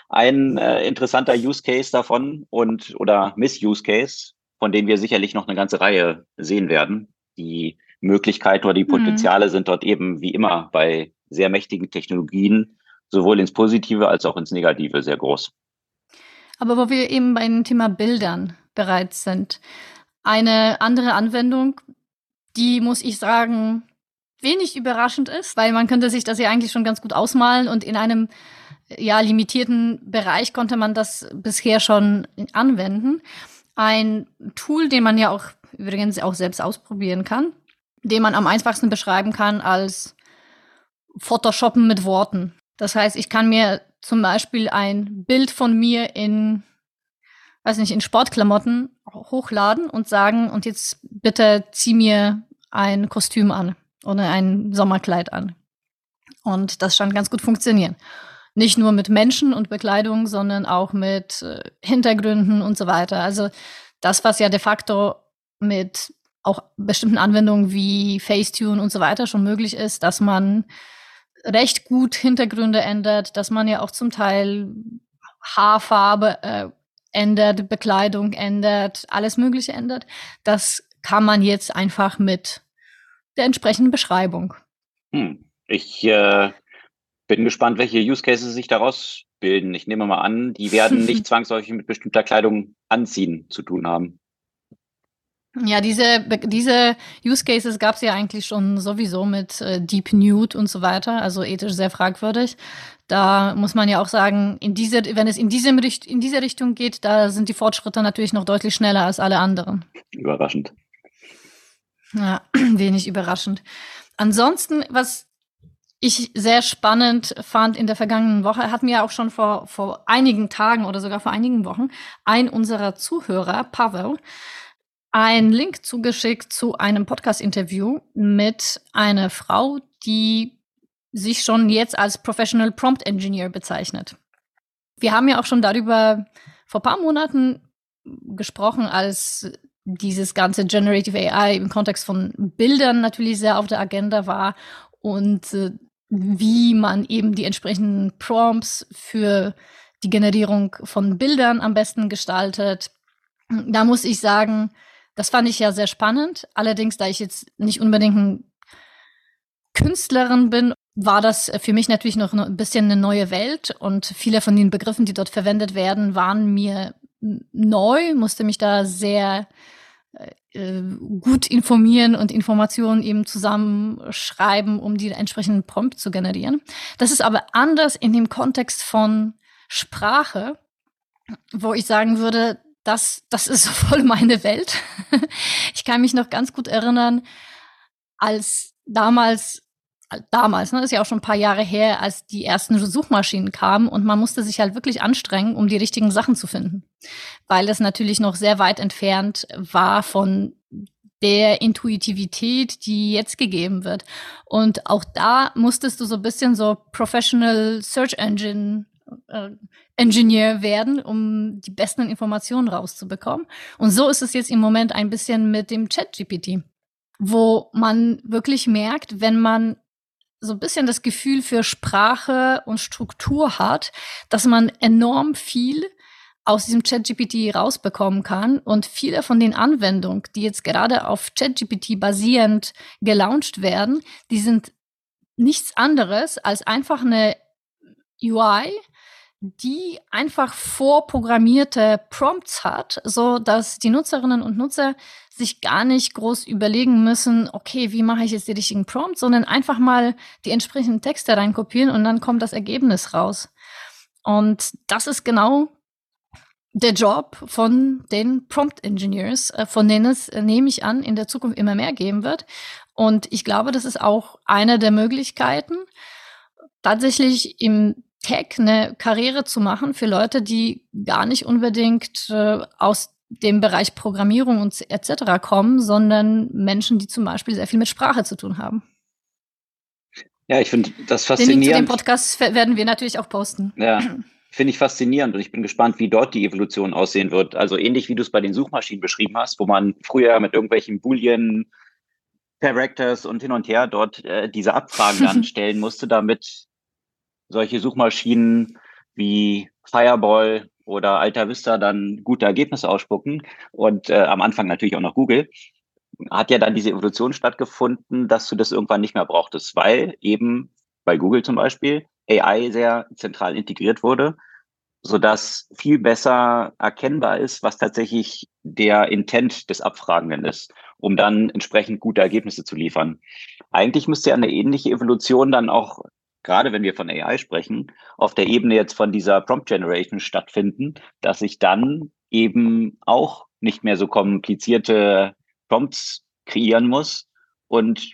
ein äh, interessanter Use Case davon und oder Miss-Use Case, von dem wir sicherlich noch eine ganze Reihe sehen werden. Die Möglichkeiten oder die mhm. Potenziale mhm. sind dort eben wie immer bei sehr mächtigen Technologien sowohl ins Positive als auch ins Negative sehr groß. Aber wo wir eben bei dem Thema Bildern bereits sind, eine andere Anwendung, die muss ich sagen, wenig überraschend ist, weil man könnte sich das ja eigentlich schon ganz gut ausmalen und in einem ja limitierten Bereich konnte man das bisher schon anwenden. Ein Tool, den man ja auch übrigens auch selbst ausprobieren kann, den man am einfachsten beschreiben kann als Photoshoppen mit Worten. Das heißt, ich kann mir zum Beispiel ein Bild von mir in, weiß nicht, in Sportklamotten hochladen und sagen, und jetzt bitte zieh mir ein Kostüm an oder ein Sommerkleid an. Und das scheint ganz gut funktionieren. Nicht nur mit Menschen und Bekleidung, sondern auch mit äh, Hintergründen und so weiter. Also das, was ja de facto mit auch bestimmten Anwendungen wie Facetune und so weiter schon möglich ist, dass man recht gut Hintergründe ändert, dass man ja auch zum Teil Haarfarbe äh, ändert, Bekleidung ändert, alles Mögliche ändert. Das kann man jetzt einfach mit der entsprechenden Beschreibung. Hm. Ich äh, bin gespannt, welche Use Cases sich daraus bilden. Ich nehme mal an, die werden nicht zwangsläufig mit bestimmter Kleidung anziehen zu tun haben. Ja, diese, diese Use Cases gab es ja eigentlich schon sowieso mit äh, Deep Nude und so weiter, also ethisch sehr fragwürdig. Da muss man ja auch sagen, in diese, wenn es in, diesem, in diese Richtung geht, da sind die Fortschritte natürlich noch deutlich schneller als alle anderen. Überraschend. Ja, wenig überraschend. Ansonsten, was ich sehr spannend fand in der vergangenen Woche, hat mir auch schon vor, vor einigen Tagen oder sogar vor einigen Wochen ein unserer Zuhörer, Pavel, einen Link zugeschickt zu einem Podcast-Interview mit einer Frau, die sich schon jetzt als Professional Prompt Engineer bezeichnet. Wir haben ja auch schon darüber vor paar Monaten gesprochen, als dieses ganze Generative AI im Kontext von Bildern natürlich sehr auf der Agenda war und äh, wie man eben die entsprechenden Prompts für die Generierung von Bildern am besten gestaltet. Da muss ich sagen, das fand ich ja sehr spannend. Allerdings, da ich jetzt nicht unbedingt ein Künstlerin bin, war das für mich natürlich noch ein bisschen eine neue Welt und viele von den Begriffen, die dort verwendet werden, waren mir neu, musste mich da sehr äh, gut informieren und Informationen eben zusammenschreiben, um die entsprechenden Prompt zu generieren. Das ist aber anders in dem Kontext von Sprache, wo ich sagen würde, das, das ist voll meine Welt. ich kann mich noch ganz gut erinnern, als damals, damals, ne, ist ja auch schon ein paar Jahre her, als die ersten Suchmaschinen kamen und man musste sich halt wirklich anstrengen, um die richtigen Sachen zu finden. Weil es natürlich noch sehr weit entfernt war von der Intuitivität, die jetzt gegeben wird. Und auch da musstest du so ein bisschen so Professional Search Engine äh, Engineer werden, um die besten Informationen rauszubekommen. Und so ist es jetzt im Moment ein bisschen mit dem Chat-GPT, wo man wirklich merkt, wenn man so ein bisschen das Gefühl für Sprache und Struktur hat, dass man enorm viel aus diesem ChatGPT rausbekommen kann. Und viele von den Anwendungen, die jetzt gerade auf ChatGPT basierend gelauncht werden, die sind nichts anderes als einfach eine UI, die einfach vorprogrammierte Prompts hat, so dass die Nutzerinnen und Nutzer sich gar nicht groß überlegen müssen, okay, wie mache ich jetzt die richtigen Prompts, sondern einfach mal die entsprechenden Texte reinkopieren und dann kommt das Ergebnis raus. Und das ist genau der Job von den Prompt Engineers, äh, von denen es, äh, nehme ich an, in der Zukunft immer mehr geben wird. Und ich glaube, das ist auch eine der Möglichkeiten, tatsächlich im Tech eine Karriere zu machen für Leute, die gar nicht unbedingt äh, aus dem Bereich Programmierung und etc. kommen, sondern Menschen, die zum Beispiel sehr viel mit Sprache zu tun haben. Ja, ich finde das faszinierend. Den Link zu dem Podcast werden wir natürlich auch posten. Ja, finde ich faszinierend und ich bin gespannt, wie dort die Evolution aussehen wird. Also ähnlich wie du es bei den Suchmaschinen beschrieben hast, wo man früher mit irgendwelchen Boolean Characters und hin und her dort äh, diese Abfragen dann stellen musste, damit solche Suchmaschinen wie Fireball oder Alta Vista dann gute Ergebnisse ausspucken und äh, am Anfang natürlich auch noch Google, hat ja dann diese Evolution stattgefunden, dass du das irgendwann nicht mehr brauchtest, weil eben bei Google zum Beispiel AI sehr zentral integriert wurde, so dass viel besser erkennbar ist, was tatsächlich der Intent des Abfragenden ist, um dann entsprechend gute Ergebnisse zu liefern. Eigentlich müsste ja eine ähnliche Evolution dann auch gerade wenn wir von AI sprechen, auf der Ebene jetzt von dieser Prompt Generation stattfinden, dass ich dann eben auch nicht mehr so komplizierte Prompts kreieren muss und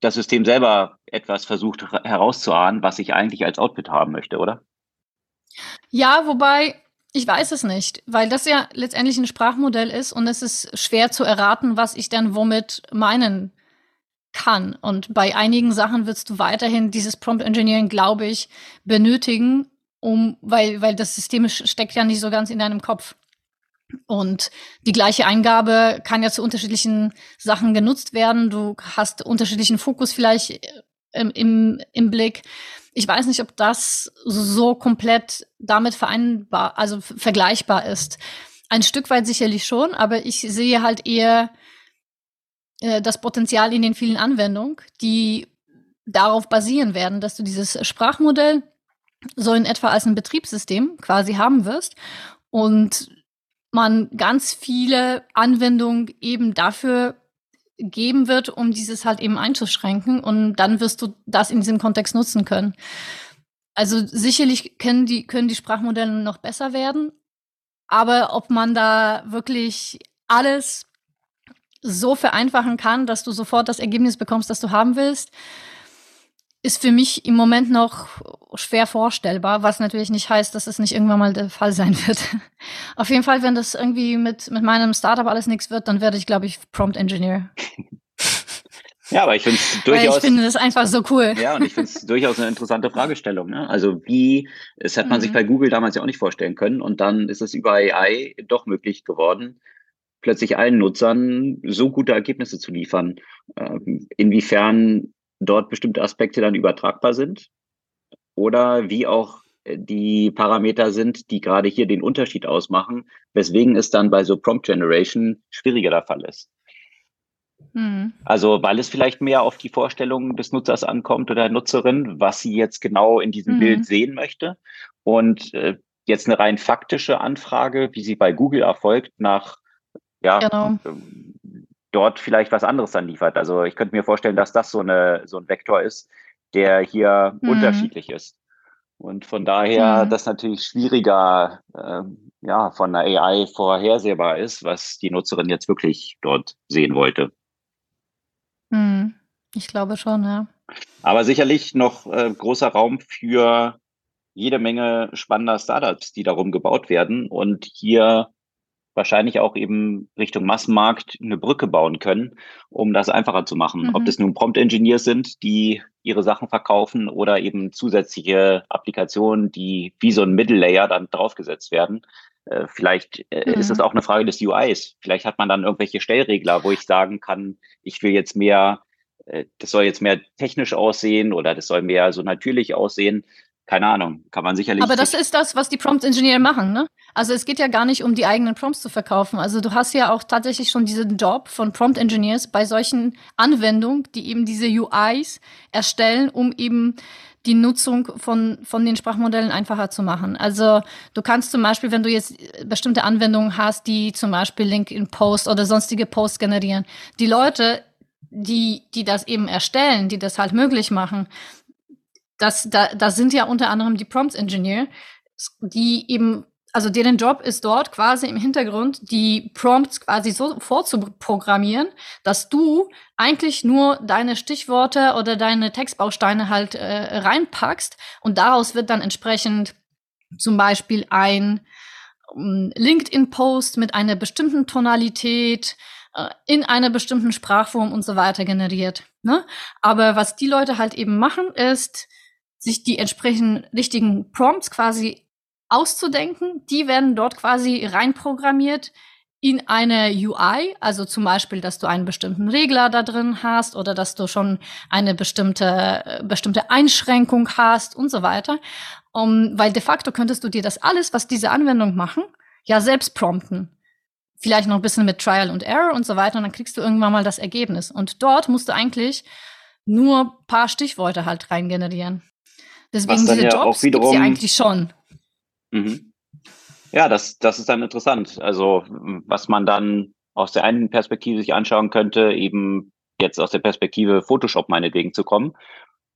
das System selber etwas versucht herauszuahnen, was ich eigentlich als Output haben möchte, oder? Ja, wobei ich weiß es nicht, weil das ja letztendlich ein Sprachmodell ist und es ist schwer zu erraten, was ich dann womit meinen kann. Und bei einigen Sachen wirst du weiterhin dieses Prompt Engineering, glaube ich, benötigen, um, weil, weil das System steckt ja nicht so ganz in deinem Kopf. Und die gleiche Eingabe kann ja zu unterschiedlichen Sachen genutzt werden. Du hast unterschiedlichen Fokus vielleicht äh, im, im, im Blick. Ich weiß nicht, ob das so komplett damit vereinbar, also vergleichbar ist. Ein Stück weit sicherlich schon, aber ich sehe halt eher äh, das Potenzial in den vielen Anwendungen, die darauf basieren werden, dass du dieses Sprachmodell so in etwa als ein Betriebssystem quasi haben wirst und man ganz viele Anwendungen eben dafür geben wird, um dieses halt eben einzuschränken und dann wirst du das in diesem Kontext nutzen können. Also sicherlich können die, können die Sprachmodelle noch besser werden, aber ob man da wirklich alles so vereinfachen kann, dass du sofort das Ergebnis bekommst, das du haben willst, ist für mich im Moment noch schwer vorstellbar, was natürlich nicht heißt, dass es nicht irgendwann mal der Fall sein wird. Auf jeden Fall, wenn das irgendwie mit, mit meinem Startup alles nichts wird, dann werde ich, glaube ich, Prompt Engineer. Ja, aber ich finde es durchaus. Weil ich finde das einfach so cool. Ja, und ich finde es durchaus eine interessante Fragestellung. Ne? Also wie, das hätte man mhm. sich bei Google damals ja auch nicht vorstellen können. Und dann ist es über AI doch möglich geworden, plötzlich allen Nutzern so gute Ergebnisse zu liefern. Ähm, inwiefern dort bestimmte Aspekte dann übertragbar sind oder wie auch äh, die Parameter sind, die gerade hier den Unterschied ausmachen, weswegen es dann bei so Prompt Generation schwieriger der Fall ist. Mhm. Also, weil es vielleicht mehr auf die Vorstellungen des Nutzers ankommt oder der Nutzerin, was sie jetzt genau in diesem mhm. Bild sehen möchte. Und äh, jetzt eine rein faktische Anfrage, wie sie bei Google erfolgt, nach ja, genau. Ähm, dort vielleicht was anderes dann liefert. Also ich könnte mir vorstellen, dass das so, eine, so ein Vektor ist, der hier mhm. unterschiedlich ist. Und von daher mhm. das natürlich schwieriger äh, ja, von der AI vorhersehbar ist, was die Nutzerin jetzt wirklich dort sehen wollte. Mhm. Ich glaube schon, ja. Aber sicherlich noch äh, großer Raum für jede Menge spannender Startups, die darum gebaut werden und hier wahrscheinlich auch eben Richtung Massenmarkt eine Brücke bauen können, um das einfacher zu machen. Mhm. Ob das nun Prompt-Engineers sind, die ihre Sachen verkaufen oder eben zusätzliche Applikationen, die wie so ein Middle-Layer dann draufgesetzt werden. Äh, vielleicht äh, mhm. ist es auch eine Frage des UIs. Vielleicht hat man dann irgendwelche Stellregler, wo ich sagen kann, ich will jetzt mehr, äh, das soll jetzt mehr technisch aussehen oder das soll mehr so natürlich aussehen. Keine Ahnung, kann man sicherlich. Aber das ist das, was die Prompt-Ingenieure machen, ne? Also es geht ja gar nicht um die eigenen Prompts zu verkaufen. Also du hast ja auch tatsächlich schon diesen Job von Prompt-Engineers bei solchen Anwendungen, die eben diese UIs erstellen, um eben die Nutzung von, von den Sprachmodellen einfacher zu machen. Also du kannst zum Beispiel, wenn du jetzt bestimmte Anwendungen hast, die zum Beispiel LinkedIn-Post oder sonstige Posts generieren, die Leute, die, die das eben erstellen, die das halt möglich machen, das, da, das sind ja unter anderem die Prompt Engineer, die eben, also deren Job ist dort quasi im Hintergrund, die Prompts quasi so vorzuprogrammieren, dass du eigentlich nur deine Stichworte oder deine Textbausteine halt äh, reinpackst und daraus wird dann entsprechend zum Beispiel ein um, LinkedIn-Post mit einer bestimmten Tonalität, äh, in einer bestimmten Sprachform und so weiter generiert. Ne? Aber was die Leute halt eben machen, ist, sich die entsprechenden richtigen Prompts quasi auszudenken. Die werden dort quasi reinprogrammiert in eine UI, also zum Beispiel, dass du einen bestimmten Regler da drin hast oder dass du schon eine bestimmte, bestimmte Einschränkung hast und so weiter. Um, weil de facto könntest du dir das alles, was diese Anwendung machen, ja selbst prompten. Vielleicht noch ein bisschen mit Trial und Error und so weiter und dann kriegst du irgendwann mal das Ergebnis. Und dort musst du eigentlich nur paar Stichworte halt Deswegen diese ja Jobs gibt es eigentlich schon. Mhm. Ja, das, das ist dann interessant. Also was man dann aus der einen Perspektive sich anschauen könnte, eben jetzt aus der Perspektive Photoshop meinetwegen zu kommen,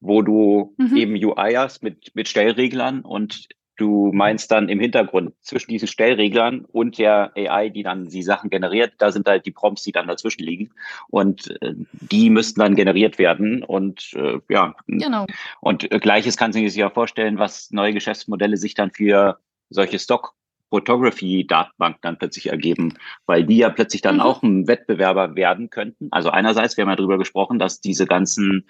wo du mhm. eben UI hast mit, mit Stellreglern und Du meinst dann im Hintergrund zwischen diesen Stellreglern und der AI, die dann die Sachen generiert, da sind halt die Prompts, die dann dazwischen liegen. Und äh, die müssten dann generiert werden. Und äh, ja, genau. Und äh, gleiches kann sich ja vorstellen, was neue Geschäftsmodelle sich dann für solche Stock Photography-Datenbank dann plötzlich ergeben, weil die ja plötzlich dann mhm. auch ein Wettbewerber werden könnten. Also einerseits, wir haben ja darüber gesprochen, dass diese ganzen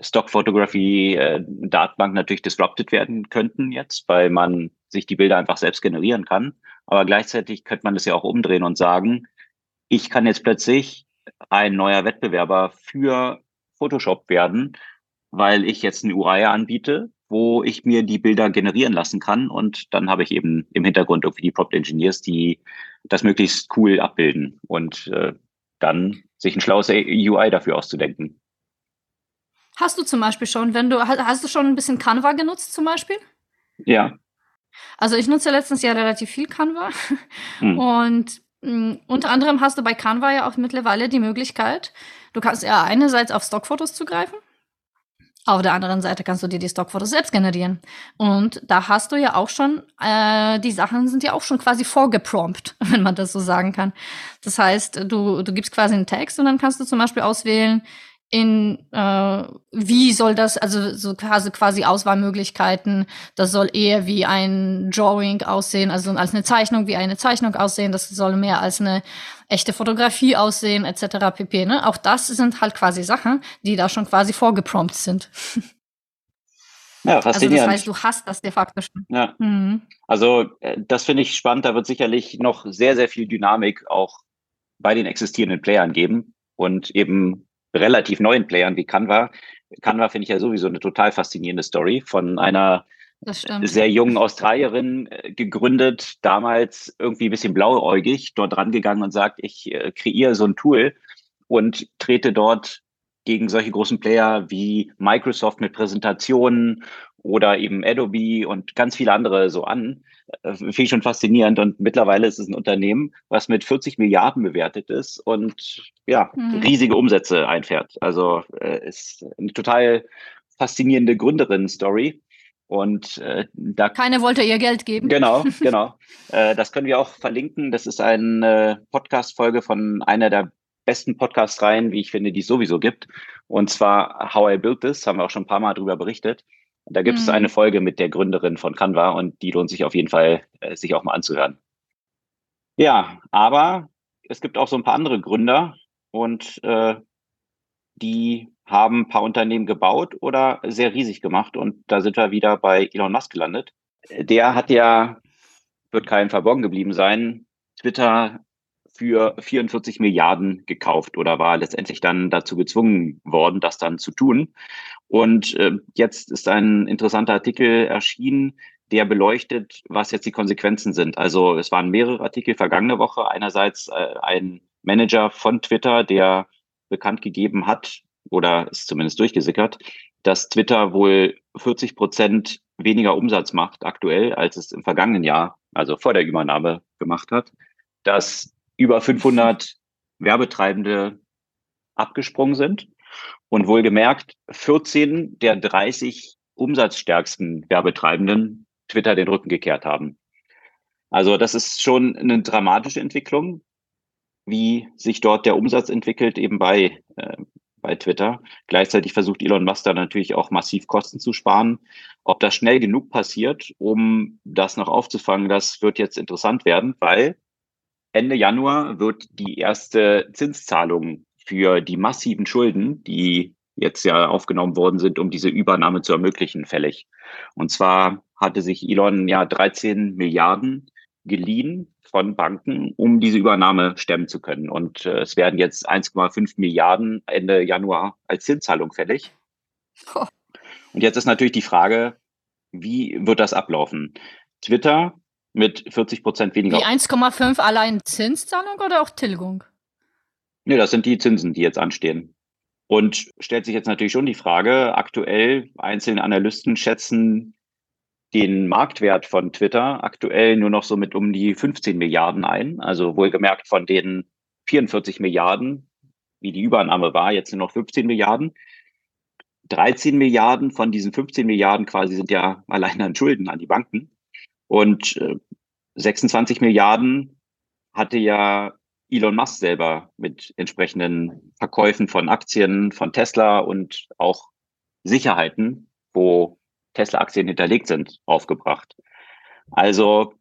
Stock Photography äh, Datenbank natürlich disrupted werden könnten jetzt, weil man sich die Bilder einfach selbst generieren kann. Aber gleichzeitig könnte man das ja auch umdrehen und sagen, ich kann jetzt plötzlich ein neuer Wettbewerber für Photoshop werden, weil ich jetzt eine UI anbiete, wo ich mir die Bilder generieren lassen kann. Und dann habe ich eben im Hintergrund irgendwie die Prompt Engineers, die das möglichst cool abbilden und äh, dann sich ein schlaues UI dafür auszudenken. Hast du zum Beispiel schon, wenn du, hast du schon ein bisschen Canva genutzt zum Beispiel? Ja. Also ich nutze letztens ja relativ viel Canva hm. und mh, mm, unter anderem hast du bei Canva ja auch mittlerweile die Möglichkeit, du kannst ja einerseits auf Stockfotos zugreifen, auf der anderen Seite kannst du dir die Stockfotos selbst generieren. Und da hast du ja auch schon, äh, die Sachen sind ja auch schon quasi vorgeprompt, wenn man das so sagen kann. Das heißt, du, du gibst quasi einen Text und dann kannst du zum Beispiel auswählen, in äh, wie soll das, also so quasi, quasi Auswahlmöglichkeiten, das soll eher wie ein Drawing aussehen, also als eine Zeichnung, wie eine Zeichnung aussehen, das soll mehr als eine echte Fotografie aussehen, etc. pp. Ne? Auch das sind halt quasi Sachen, die da schon quasi vorgeprompt sind. Ja, faszinierend. Also das heißt, du hast das de facto schon. Ja. Mhm. Also äh, das finde ich spannend. Da wird sicherlich noch sehr, sehr viel Dynamik auch bei den existierenden Playern geben und eben relativ neuen Playern wie Canva. Canva finde ich ja sowieso eine total faszinierende Story von einer sehr jungen Australierin äh, gegründet, damals irgendwie ein bisschen blauäugig dort rangegangen und sagt, ich äh, kreiere so ein Tool und trete dort gegen solche großen Player wie Microsoft mit Präsentationen oder eben Adobe und ganz viele andere so an. Äh, Finde ich schon faszinierend. Und mittlerweile ist es ein Unternehmen, was mit 40 Milliarden bewertet ist und ja, mhm. riesige Umsätze einfährt. Also äh, ist eine total faszinierende Gründerin-Story. Und äh, da keiner wollte ihr Geld geben. Genau, genau. äh, das können wir auch verlinken. Das ist eine Podcast-Folge von einer der besten Podcast-Reihen, wie ich finde, die es sowieso gibt. Und zwar How I Built This, haben wir auch schon ein paar Mal darüber berichtet. Da gibt es mhm. eine Folge mit der Gründerin von Canva und die lohnt sich auf jeden Fall, äh, sich auch mal anzuhören. Ja, aber es gibt auch so ein paar andere Gründer und äh, die haben ein paar Unternehmen gebaut oder sehr riesig gemacht und da sind wir wieder bei Elon Musk gelandet. Der hat ja, wird keinem verborgen geblieben sein, Twitter für 44 Milliarden gekauft oder war letztendlich dann dazu gezwungen worden, das dann zu tun. Und äh, jetzt ist ein interessanter Artikel erschienen, der beleuchtet, was jetzt die Konsequenzen sind. Also es waren mehrere Artikel vergangene Woche. Einerseits äh, ein Manager von Twitter, der bekannt gegeben hat oder ist zumindest durchgesickert, dass Twitter wohl 40 Prozent weniger Umsatz macht aktuell, als es im vergangenen Jahr, also vor der Übernahme gemacht hat, dass über 500 Werbetreibende abgesprungen sind und wohlgemerkt 14 der 30 umsatzstärksten Werbetreibenden Twitter den Rücken gekehrt haben. Also das ist schon eine dramatische Entwicklung, wie sich dort der Umsatz entwickelt, eben bei, äh, bei Twitter. Gleichzeitig versucht Elon Musk da natürlich auch massiv Kosten zu sparen. Ob das schnell genug passiert, um das noch aufzufangen, das wird jetzt interessant werden, weil Ende Januar wird die erste Zinszahlung für die massiven Schulden, die jetzt ja aufgenommen worden sind, um diese Übernahme zu ermöglichen, fällig. Und zwar hatte sich Elon ja 13 Milliarden geliehen von Banken, um diese Übernahme stemmen zu können. Und äh, es werden jetzt 1,5 Milliarden Ende Januar als Zinszahlung fällig. Oh. Und jetzt ist natürlich die Frage, wie wird das ablaufen? Twitter mit 40 Prozent weniger. Die 1,5 allein Zinszahlung oder auch Tilgung? Nee, das sind die Zinsen, die jetzt anstehen. Und stellt sich jetzt natürlich schon die Frage, aktuell einzelne Analysten schätzen den Marktwert von Twitter aktuell nur noch so mit um die 15 Milliarden ein. Also wohlgemerkt von den 44 Milliarden, wie die Übernahme war, jetzt nur noch 15 Milliarden. 13 Milliarden von diesen 15 Milliarden quasi sind ja allein an Schulden an die Banken. Und 26 äh, Milliarden hatte ja Elon Musk selber mit entsprechenden Verkäufen von Aktien von Tesla und auch Sicherheiten, wo Tesla-Aktien hinterlegt sind, aufgebracht. Also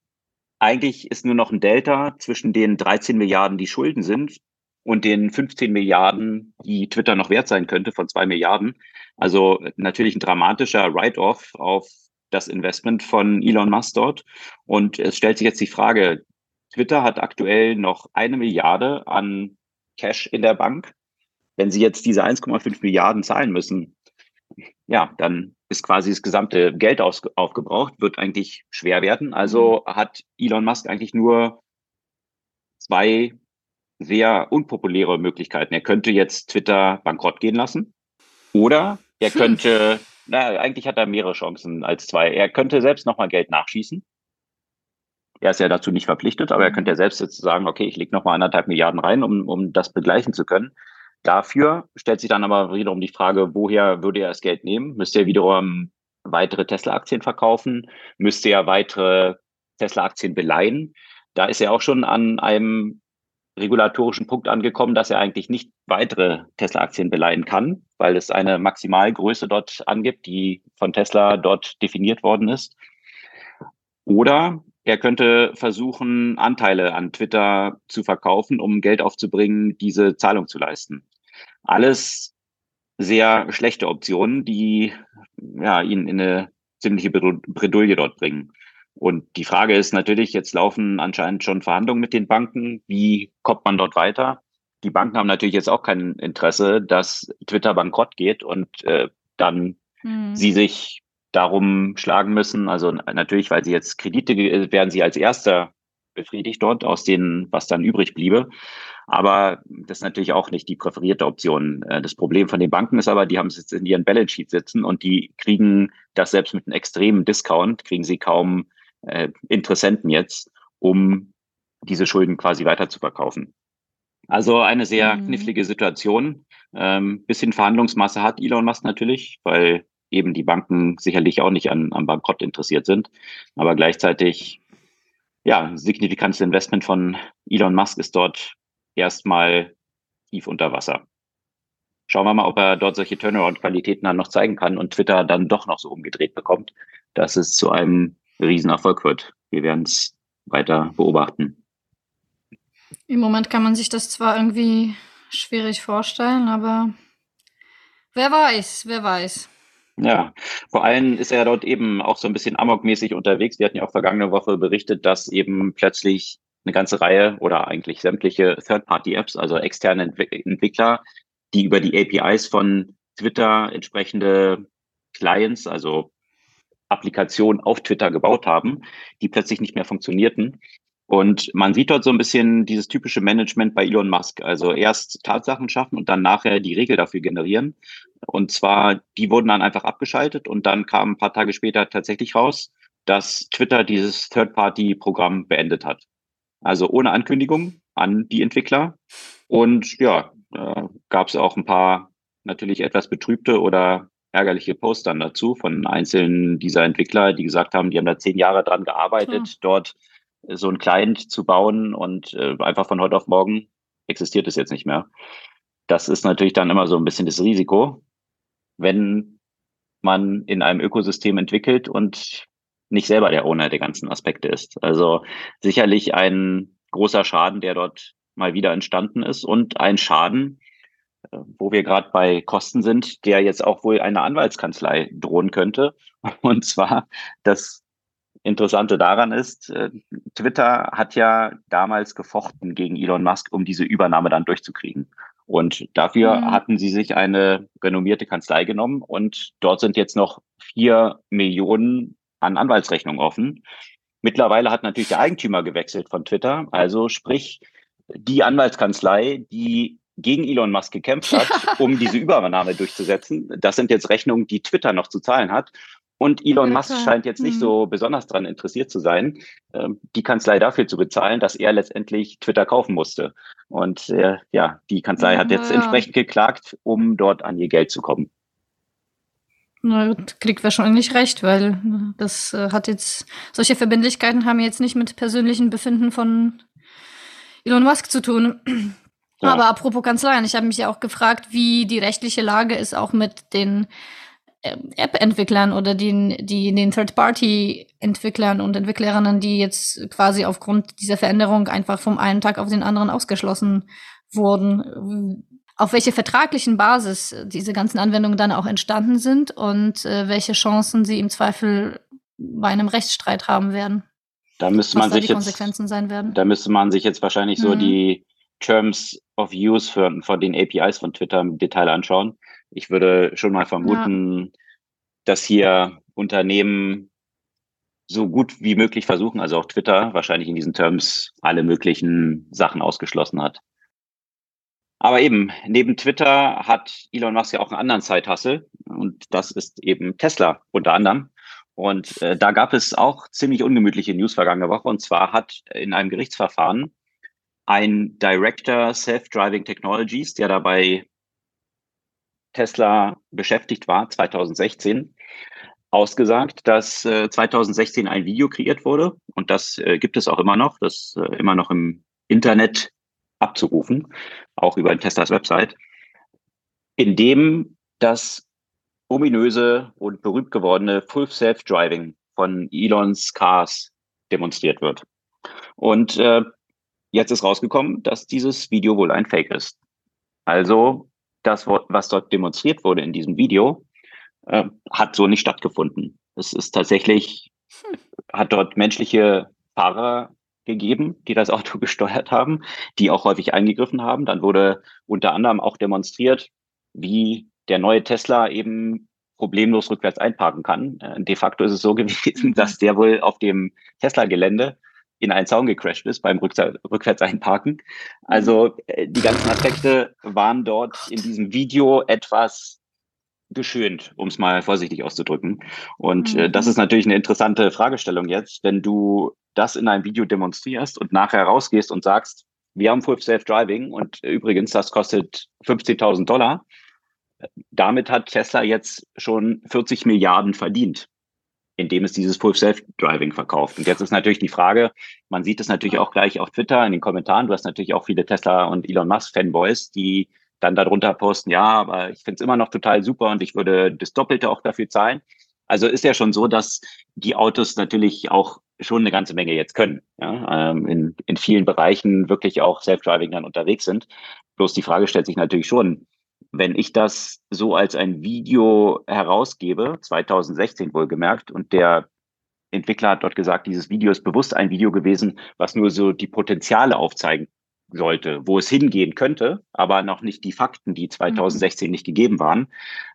eigentlich ist nur noch ein Delta zwischen den 13 Milliarden, die Schulden sind, und den 15 Milliarden, die Twitter noch wert sein könnte, von zwei Milliarden. Also natürlich ein dramatischer Write-off auf das Investment von Elon Musk dort. Und es stellt sich jetzt die Frage, Twitter hat aktuell noch eine Milliarde an Cash in der Bank. Wenn sie jetzt diese 1,5 Milliarden zahlen müssen, ja, dann ist quasi das gesamte Geld aus, aufgebraucht, wird eigentlich schwer werden. Also mhm. hat Elon Musk eigentlich nur zwei sehr unpopuläre Möglichkeiten. Er könnte jetzt Twitter bankrott gehen lassen oder er könnte, naja, eigentlich hat er mehrere Chancen als zwei. Er könnte selbst nochmal Geld nachschießen. Er ist ja dazu nicht verpflichtet, aber er mhm. könnte ja selbst jetzt sagen, okay, ich lege nochmal anderthalb Milliarden rein, um, um das begleichen zu können. Dafür stellt sich dann aber wiederum die Frage, woher würde er das Geld nehmen? Müsste er wiederum weitere Tesla-Aktien verkaufen? Müsste er weitere Tesla-Aktien beleihen? Da ist er auch schon an einem regulatorischen Punkt angekommen, dass er eigentlich nicht weitere Tesla-Aktien beleihen kann, weil es eine Maximalgröße dort angibt, die von Tesla dort definiert worden ist. Oder er könnte versuchen, Anteile an Twitter zu verkaufen, um Geld aufzubringen, diese Zahlung zu leisten. Alles sehr schlechte Optionen, die ja, ihn in eine ziemliche Bredouille dort bringen. Und die Frage ist natürlich, jetzt laufen anscheinend schon Verhandlungen mit den Banken. Wie kommt man dort weiter? Die Banken haben natürlich jetzt auch kein Interesse, dass Twitter bankrott geht und äh, dann mhm. sie sich darum schlagen müssen. Also natürlich, weil sie jetzt Kredite werden sie als erster befriedigt dort aus denen, was dann übrig bliebe. Aber das ist natürlich auch nicht die präferierte Option. Äh, das Problem von den Banken ist aber, die haben es jetzt in ihren Balance Sheet sitzen und die kriegen das selbst mit einem extremen Discount, kriegen sie kaum äh, Interessenten jetzt, um diese Schulden quasi weiter zu verkaufen. Also eine sehr mhm. knifflige Situation. Ähm, bisschen Verhandlungsmasse hat Elon Musk natürlich, weil eben die Banken sicherlich auch nicht an, am Bankrott interessiert sind. Aber gleichzeitig, ja, signifikantes Investment von Elon Musk ist dort erstmal tief unter Wasser. Schauen wir mal, ob er dort solche Turnaround-Qualitäten dann noch zeigen kann und Twitter dann doch noch so umgedreht bekommt, dass es zu einem Riesenerfolg wird. Wir werden es weiter beobachten. Im Moment kann man sich das zwar irgendwie schwierig vorstellen, aber wer weiß, wer weiß. Ja, vor allem ist er dort eben auch so ein bisschen amokmäßig unterwegs. Wir hatten ja auch vergangene Woche berichtet, dass eben plötzlich eine ganze Reihe oder eigentlich sämtliche Third-Party-Apps, also externe Entwickler, die über die APIs von Twitter entsprechende Clients, also Applikationen auf Twitter gebaut haben, die plötzlich nicht mehr funktionierten. Und man sieht dort so ein bisschen dieses typische Management bei Elon Musk. Also erst Tatsachen schaffen und dann nachher die Regel dafür generieren. Und zwar, die wurden dann einfach abgeschaltet und dann kam ein paar Tage später tatsächlich raus, dass Twitter dieses Third-Party-Programm beendet hat. Also ohne Ankündigung an die Entwickler. Und ja, äh, gab es auch ein paar natürlich etwas betrübte oder ärgerliche Posts dann dazu von einzelnen dieser Entwickler, die gesagt haben, die haben da zehn Jahre dran gearbeitet, Klar. dort so ein Client zu bauen und äh, einfach von heute auf morgen existiert es jetzt nicht mehr. Das ist natürlich dann immer so ein bisschen das Risiko, wenn man in einem Ökosystem entwickelt und nicht selber der Owner der ganzen Aspekte ist. Also sicherlich ein großer Schaden, der dort mal wieder entstanden ist und ein Schaden, äh, wo wir gerade bei Kosten sind, der jetzt auch wohl einer Anwaltskanzlei drohen könnte. Und zwar das Interessante daran ist, äh, Twitter hat ja damals gefochten gegen Elon Musk, um diese Übernahme dann durchzukriegen. Und dafür mhm. hatten sie sich eine renommierte Kanzlei genommen und dort sind jetzt noch vier Millionen an Anwaltsrechnungen offen. Mittlerweile hat natürlich der Eigentümer gewechselt von Twitter, also sprich die Anwaltskanzlei, die gegen Elon Musk gekämpft hat, um diese Übernahme durchzusetzen. Das sind jetzt Rechnungen, die Twitter noch zu zahlen hat. Und Elon ja, Musk scheint jetzt nicht hm. so besonders daran interessiert zu sein, ähm, die Kanzlei dafür zu bezahlen, dass er letztendlich Twitter kaufen musste. Und äh, ja, die Kanzlei ja, hat jetzt ja. entsprechend geklagt, um dort an ihr Geld zu kommen. Na, kriegt wahrscheinlich recht, weil das äh, hat jetzt, solche Verbindlichkeiten haben jetzt nicht mit persönlichen Befinden von Elon Musk zu tun. Aber apropos Kanzleien, ich habe mich ja auch gefragt, wie die rechtliche Lage ist, auch mit den App-Entwicklern oder den, die, den Third-Party-Entwicklern und Entwicklerinnen, die jetzt quasi aufgrund dieser Veränderung einfach vom einen Tag auf den anderen ausgeschlossen wurden. Auf welche vertraglichen Basis diese ganzen Anwendungen dann auch entstanden sind und äh, welche Chancen sie im Zweifel bei einem Rechtsstreit haben werden. Da müsste man sich jetzt. Da müsste man sich jetzt wahrscheinlich mhm. so die Terms of Use für, von den APIs von Twitter im Detail anschauen. Ich würde schon mal vermuten, ja. dass hier Unternehmen so gut wie möglich versuchen, also auch Twitter wahrscheinlich in diesen Terms alle möglichen Sachen ausgeschlossen hat. Aber eben, neben Twitter hat Elon Musk ja auch einen anderen Zeithassel und das ist eben Tesla unter anderem. Und äh, da gab es auch ziemlich ungemütliche News vergangene Woche. Und zwar hat in einem Gerichtsverfahren ein Director Self-Driving Technologies, der dabei Tesla beschäftigt war, 2016, ausgesagt, dass äh, 2016 ein Video kreiert wurde. Und das äh, gibt es auch immer noch. Das äh, immer noch im Internet abzurufen, auch über Teslas Website, in dem das ominöse und berühmt gewordene Full Self-Driving von Elons Cars demonstriert wird. Und äh, jetzt ist rausgekommen, dass dieses Video wohl ein Fake ist. Also das, was dort demonstriert wurde in diesem Video, äh, hat so nicht stattgefunden. Es ist tatsächlich, hm. hat dort menschliche Fahrer gegeben, die das Auto gesteuert haben, die auch häufig eingegriffen haben. Dann wurde unter anderem auch demonstriert, wie der neue Tesla eben problemlos rückwärts einparken kann. Äh, de facto ist es so gewesen, mhm. dass der wohl auf dem Tesla-Gelände in einen Zaun gecrashed ist beim rückwärts einparken. Also äh, die ganzen Aspekte waren dort in diesem Video etwas geschönt, um es mal vorsichtig auszudrücken. Und äh, das mhm. ist natürlich eine interessante Fragestellung jetzt, wenn du das in einem Video demonstrierst und nachher rausgehst und sagst, wir haben Full Self Driving und übrigens, das kostet 15.000 Dollar. Damit hat Tesla jetzt schon 40 Milliarden verdient, indem es dieses Full Self Driving verkauft. Und jetzt ist natürlich die Frage, man sieht es natürlich auch gleich auf Twitter in den Kommentaren. Du hast natürlich auch viele Tesla und Elon Musk Fanboys, die dann darunter posten, ja, aber ich finde es immer noch total super und ich würde das Doppelte auch dafür zahlen. Also ist ja schon so, dass die Autos natürlich auch schon eine ganze Menge jetzt können. Ja, ähm, in, in vielen Bereichen wirklich auch Self-Driving dann unterwegs sind. Bloß die Frage stellt sich natürlich schon, wenn ich das so als ein Video herausgebe, 2016 wohlgemerkt, und der Entwickler hat dort gesagt, dieses Video ist bewusst ein Video gewesen, was nur so die Potenziale aufzeigen sollte, wo es hingehen könnte, aber noch nicht die Fakten, die 2016 mhm. nicht gegeben waren.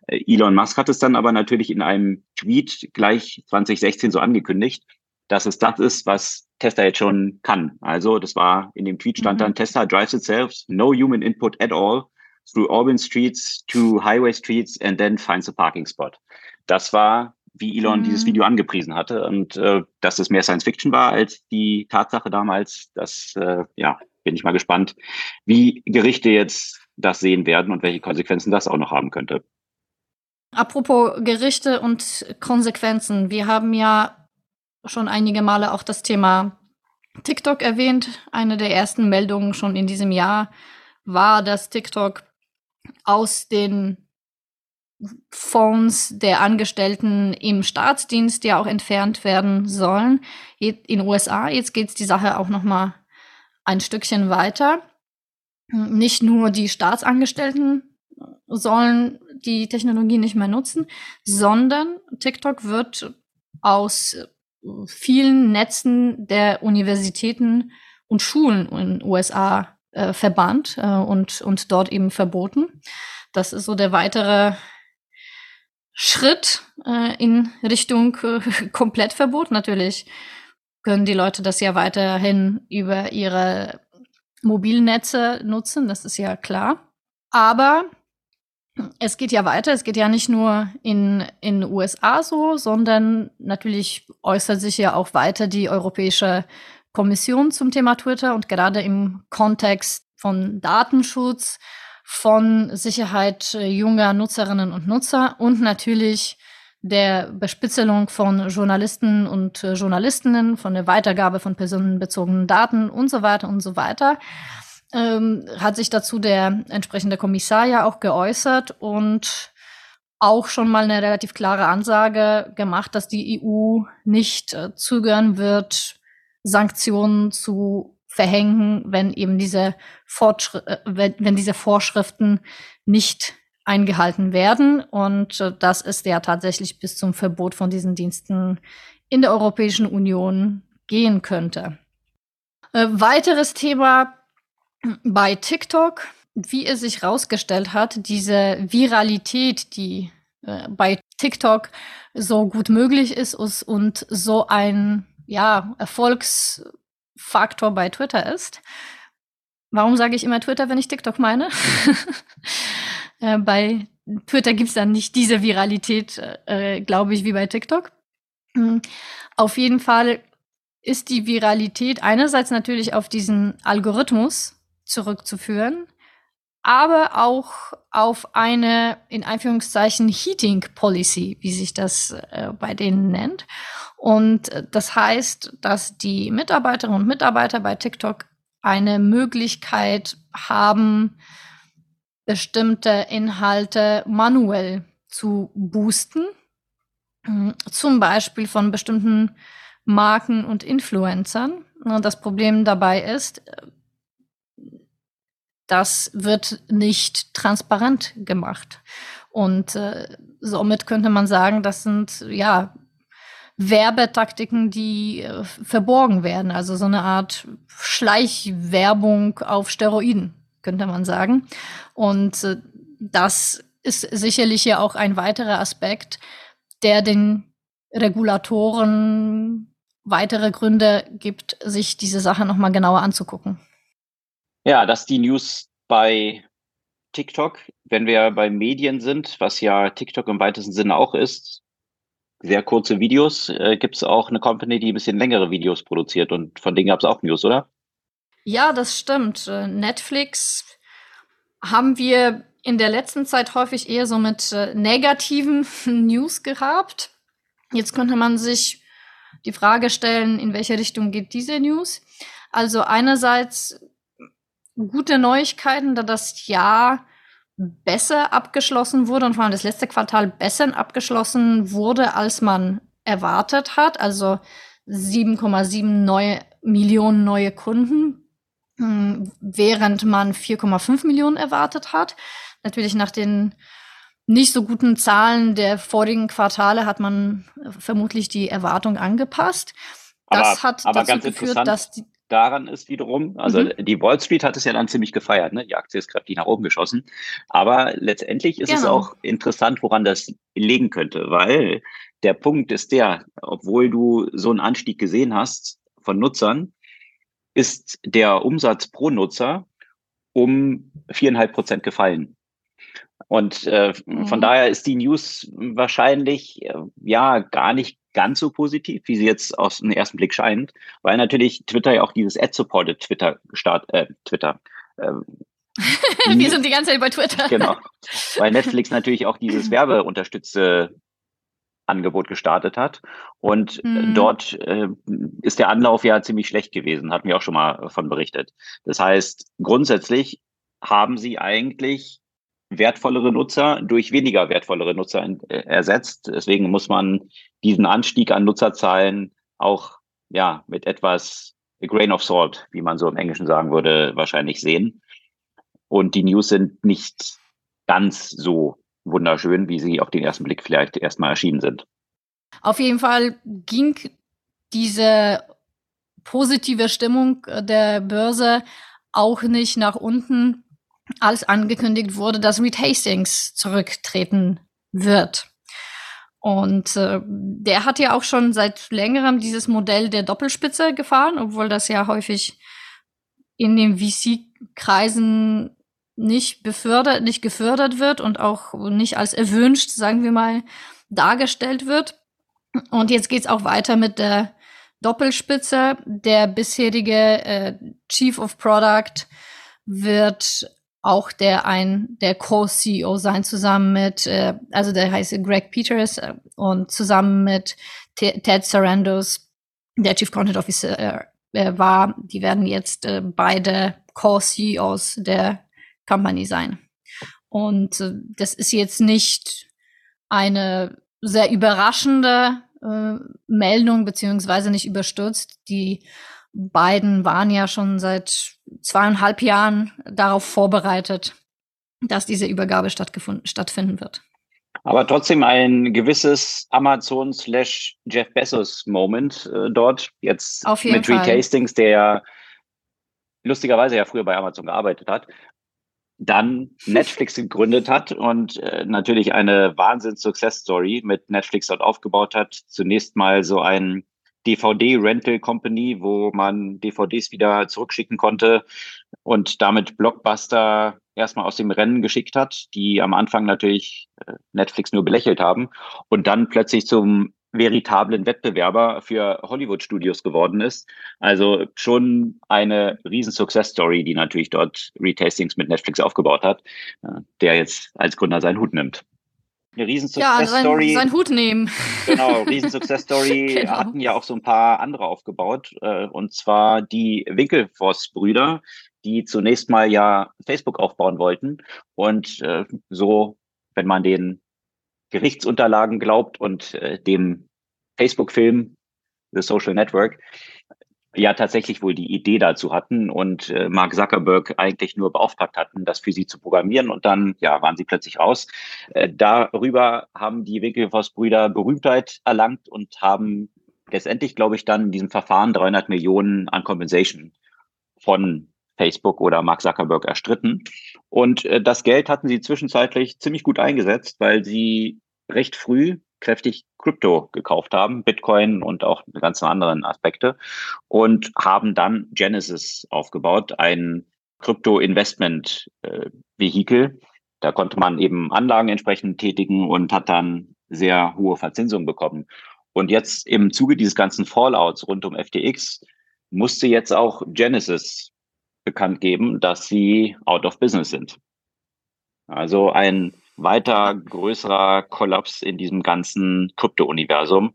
Äh, Elon Musk hat es dann aber natürlich in einem Tweet gleich 2016 so angekündigt, dass es das ist, was Tesla jetzt schon kann. Also das war in dem Tweet stand mhm. dann Tesla drives itself, no human input at all through urban streets to highway streets and then finds a parking spot. Das war wie Elon mhm. dieses Video angepriesen hatte und äh, dass es mehr Science Fiction war als die Tatsache damals, das äh, ja bin ich mal gespannt, wie Gerichte jetzt das sehen werden und welche Konsequenzen das auch noch haben könnte. Apropos Gerichte und Konsequenzen, wir haben ja schon einige Male auch das Thema TikTok erwähnt. Eine der ersten Meldungen schon in diesem Jahr war, dass TikTok aus den Fonds der Angestellten im Staatsdienst ja auch entfernt werden sollen in USA. Jetzt geht es die Sache auch noch mal ein Stückchen weiter. Nicht nur die Staatsangestellten sollen die Technologie nicht mehr nutzen, sondern TikTok wird aus vielen Netzen der Universitäten und Schulen in den USA äh, verbannt äh, und, und dort eben verboten. Das ist so der weitere Schritt äh, in Richtung äh, Komplettverbot. Natürlich können die Leute das ja weiterhin über ihre Mobilnetze nutzen, das ist ja klar. Aber es geht ja weiter. Es geht ja nicht nur in in USA so, sondern natürlich äußert sich ja auch weiter die Europäische Kommission zum Thema Twitter und gerade im Kontext von Datenschutz von Sicherheit äh, junger Nutzerinnen und Nutzer und natürlich der Bespitzelung von Journalisten und äh, Journalistinnen, von der Weitergabe von personenbezogenen Daten und so weiter und so weiter, ähm, hat sich dazu der entsprechende Kommissar ja auch geäußert und auch schon mal eine relativ klare Ansage gemacht, dass die EU nicht äh, zögern wird, Sanktionen zu verhängen, wenn eben diese, Fortschri äh, wenn, wenn diese Vorschriften nicht eingehalten werden. Und äh, das ist ja tatsächlich bis zum Verbot von diesen Diensten in der Europäischen Union gehen könnte. Äh, weiteres Thema bei TikTok, wie es sich herausgestellt hat, diese Viralität, die äh, bei TikTok so gut möglich ist und so ein ja, Erfolgs Faktor bei Twitter ist. Warum sage ich immer Twitter, wenn ich TikTok meine? äh, bei Twitter gibt es dann nicht diese Viralität, äh, glaube ich, wie bei TikTok. Mhm. Auf jeden Fall ist die Viralität einerseits natürlich auf diesen Algorithmus zurückzuführen, aber auch auf eine in Anführungszeichen Heating Policy, wie sich das äh, bei denen nennt. Und äh, das heißt, dass die Mitarbeiterinnen und Mitarbeiter bei TikTok eine Möglichkeit haben, bestimmte Inhalte manuell zu boosten. Hm, zum Beispiel von bestimmten Marken und Influencern. Und das Problem dabei ist, das wird nicht transparent gemacht. Und äh, somit könnte man sagen, das sind ja Werbetaktiken, die äh, verborgen werden. Also so eine Art Schleichwerbung auf Steroiden, könnte man sagen. Und äh, das ist sicherlich ja auch ein weiterer Aspekt, der den Regulatoren weitere Gründe gibt, sich diese Sache nochmal genauer anzugucken. Ja, dass die News bei TikTok, wenn wir bei Medien sind, was ja TikTok im weitesten Sinne auch ist, sehr kurze Videos. Äh, Gibt es auch eine Company, die ein bisschen längere Videos produziert und von denen gab es auch News, oder? Ja, das stimmt. Äh, Netflix haben wir in der letzten Zeit häufig eher so mit äh, negativen News gehabt. Jetzt könnte man sich die Frage stellen, in welche Richtung geht diese News? Also einerseits gute Neuigkeiten, da das Jahr besser abgeschlossen wurde und vor allem das letzte Quartal besser abgeschlossen wurde, als man erwartet hat. Also 7,7 neue Millionen neue Kunden, hm, während man 4,5 Millionen erwartet hat. Natürlich nach den nicht so guten Zahlen der vorigen Quartale hat man vermutlich die Erwartung angepasst. Das aber, hat aber dazu geführt, dass die daran ist wiederum, also mhm. die Wall Street hat es ja dann ziemlich gefeiert, ne? Die Aktie ist kräftig nach oben geschossen. Aber letztendlich ist genau. es auch interessant, woran das liegen könnte, weil der Punkt ist der, obwohl du so einen Anstieg gesehen hast von Nutzern, ist der Umsatz pro Nutzer um viereinhalb Prozent gefallen. Und äh, mhm. von daher ist die News wahrscheinlich äh, ja gar nicht ganz so positiv, wie sie jetzt aus dem ersten Blick scheint, weil natürlich Twitter ja auch dieses Ad-Supported Twitter gestartet, äh, Twitter. Äh, Wir sind die ganze Zeit bei Twitter. Genau. Weil Netflix natürlich auch dieses werbeunterstützte Angebot gestartet hat. Und mhm. dort äh, ist der Anlauf ja ziemlich schlecht gewesen, hatten wir auch schon mal davon berichtet. Das heißt, grundsätzlich haben sie eigentlich wertvollere Nutzer durch weniger wertvollere Nutzer äh, ersetzt. Deswegen muss man diesen Anstieg an Nutzerzahlen auch ja mit etwas a grain of salt, wie man so im Englischen sagen würde, wahrscheinlich sehen. Und die News sind nicht ganz so wunderschön, wie sie auf den ersten Blick vielleicht erstmal erschienen sind. Auf jeden Fall ging diese positive Stimmung der Börse auch nicht nach unten, als angekündigt wurde, dass Reed Hastings zurücktreten wird. Und äh, der hat ja auch schon seit längerem dieses Modell der Doppelspitze gefahren, obwohl das ja häufig in den VC-Kreisen nicht befördert, nicht gefördert wird und auch nicht als erwünscht, sagen wir mal, dargestellt wird. Und jetzt geht's auch weiter mit der Doppelspitze. Der bisherige äh, Chief of Product wird auch der ein der Co-CEO sein zusammen mit äh, also der heißt Greg Peters äh, und zusammen mit T Ted Sarandos der Chief Content Officer äh, äh war die werden jetzt äh, beide Co-CEOs der Company sein. Und äh, das ist jetzt nicht eine sehr überraschende äh, Meldung, beziehungsweise nicht überstürzt. Die beiden waren ja schon seit zweieinhalb Jahren darauf vorbereitet, dass diese Übergabe stattfinden wird. Aber trotzdem ein gewisses Amazon slash Jeff Bezos Moment äh, dort. Jetzt mit Fall. Retastings, der lustigerweise ja früher bei Amazon gearbeitet hat dann Netflix gegründet hat und äh, natürlich eine Wahnsinns-Success-Story mit Netflix dort aufgebaut hat. Zunächst mal so ein DVD-Rental-Company, wo man DVDs wieder zurückschicken konnte und damit Blockbuster erstmal aus dem Rennen geschickt hat, die am Anfang natürlich äh, Netflix nur belächelt haben und dann plötzlich zum veritablen Wettbewerber für Hollywood-Studios geworden ist. Also schon eine riesen Success-Story, die natürlich dort Retastings mit Netflix aufgebaut hat, äh, der jetzt als Gründer seinen Hut nimmt. Eine riesen Success-Story. Ja, sein, seinen Hut nehmen. Genau, riesen Success-Story genau. hatten ja auch so ein paar andere aufgebaut. Äh, und zwar die Winkelfoss-Brüder, die zunächst mal ja Facebook aufbauen wollten. Und äh, so, wenn man den Gerichtsunterlagen glaubt und äh, dem Facebook-Film The Social Network ja tatsächlich wohl die Idee dazu hatten und äh, Mark Zuckerberg eigentlich nur beauftragt hatten, das für sie zu programmieren und dann ja waren sie plötzlich raus. Äh, darüber haben die Winklevoss-Brüder Berühmtheit erlangt und haben letztendlich, glaube ich, dann in diesem Verfahren 300 Millionen an Compensation von Facebook oder Mark Zuckerberg erstritten. Und äh, das Geld hatten sie zwischenzeitlich ziemlich gut eingesetzt, weil sie recht früh kräftig Krypto gekauft haben, Bitcoin und auch ganz anderen Aspekte und haben dann Genesis aufgebaut, ein Krypto-Investment-Vehikel. Da konnte man eben Anlagen entsprechend tätigen und hat dann sehr hohe Verzinsung bekommen. Und jetzt im Zuge dieses ganzen Fallouts rund um FTX musste jetzt auch Genesis bekannt geben, dass sie out of business sind. Also ein weiter größerer Kollaps in diesem ganzen Krypto-Universum.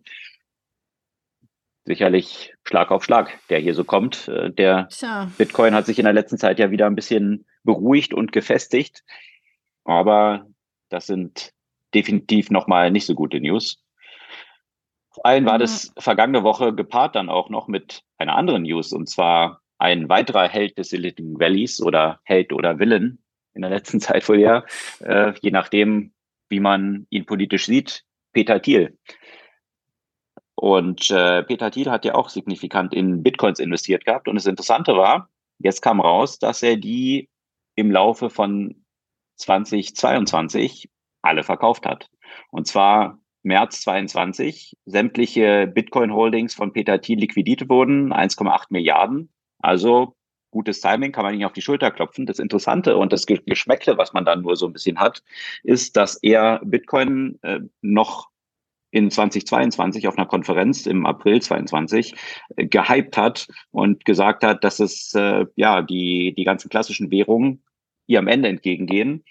Sicherlich Schlag auf Schlag, der hier so kommt. Äh, der Tja. Bitcoin hat sich in der letzten Zeit ja wieder ein bisschen beruhigt und gefestigt. Aber das sind definitiv nochmal nicht so gute News. Vor allem war das vergangene Woche gepaart dann auch noch mit einer anderen News und zwar ein weiterer Held des Silicon Valleys oder Held oder Villain in der letzten Zeit wohl ja, äh, je nachdem, wie man ihn politisch sieht, Peter Thiel. Und äh, Peter Thiel hat ja auch signifikant in Bitcoins investiert gehabt. Und das Interessante war, jetzt kam raus, dass er die im Laufe von 2022 alle verkauft hat. Und zwar März 22 sämtliche Bitcoin-Holdings von Peter Thiel liquidiert wurden, 1,8 Milliarden. Also gutes Timing, kann man nicht auf die Schulter klopfen. Das Interessante und das Geschmäckle, was man dann nur so ein bisschen hat, ist, dass er Bitcoin äh, noch in 2022 auf einer Konferenz im April 22 äh, gehypt hat und gesagt hat, dass es äh, ja die die ganzen klassischen Währungen ihrem Ende entgegengehen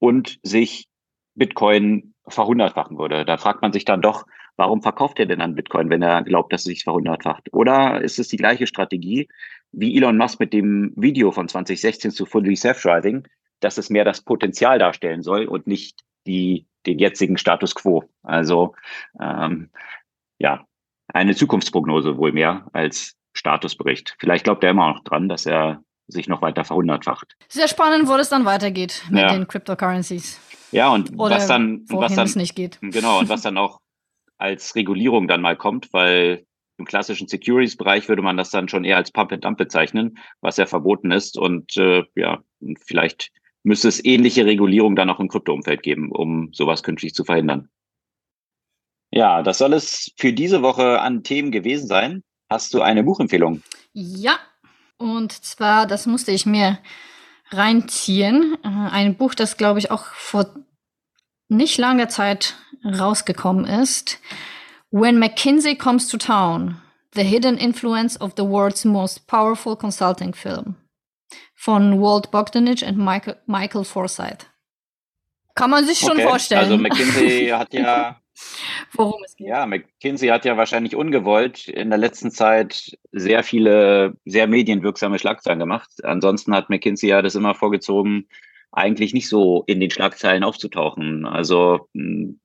und sich Bitcoin verhundertfachen würde. Da fragt man sich dann doch, warum verkauft er denn an Bitcoin, wenn er glaubt, dass es sich verhundertfacht? Oder ist es die gleiche Strategie wie Elon Musk mit dem Video von 2016 zu Fully Self-Driving, dass es mehr das Potenzial darstellen soll und nicht die, den jetzigen Status quo? Also ähm, ja, eine Zukunftsprognose wohl mehr als Statusbericht. Vielleicht glaubt er immer noch dran, dass er sich noch weiter verhundertfacht. Sehr spannend, wo es dann weitergeht mit ja. den Cryptocurrencies. Ja, und Oder was dann, was dann es nicht geht. Genau, und was dann auch als Regulierung dann mal kommt, weil im klassischen Securities-Bereich würde man das dann schon eher als Pump and Dump bezeichnen, was ja verboten ist. Und äh, ja, vielleicht müsste es ähnliche Regulierung dann auch im Krypto-Umfeld geben, um sowas künftig zu verhindern. Ja, das soll es für diese Woche an Themen gewesen sein. Hast du eine Buchempfehlung? Ja, und zwar, das musste ich mir reinziehen. Äh, ein Buch, das, glaube ich, auch vor nicht langer Zeit rausgekommen ist. When McKinsey Comes to Town, The Hidden Influence of the World's Most Powerful Consulting Film von Walt Bogdanich und Michael, Michael Forsyth. Kann man sich schon okay. vorstellen. Also McKinsey hat ja worum es geht. Ja, McKinsey hat ja wahrscheinlich ungewollt in der letzten Zeit sehr viele, sehr medienwirksame Schlagzeilen gemacht. Ansonsten hat McKinsey ja das immer vorgezogen, eigentlich nicht so in den Schlagzeilen aufzutauchen. Also hm,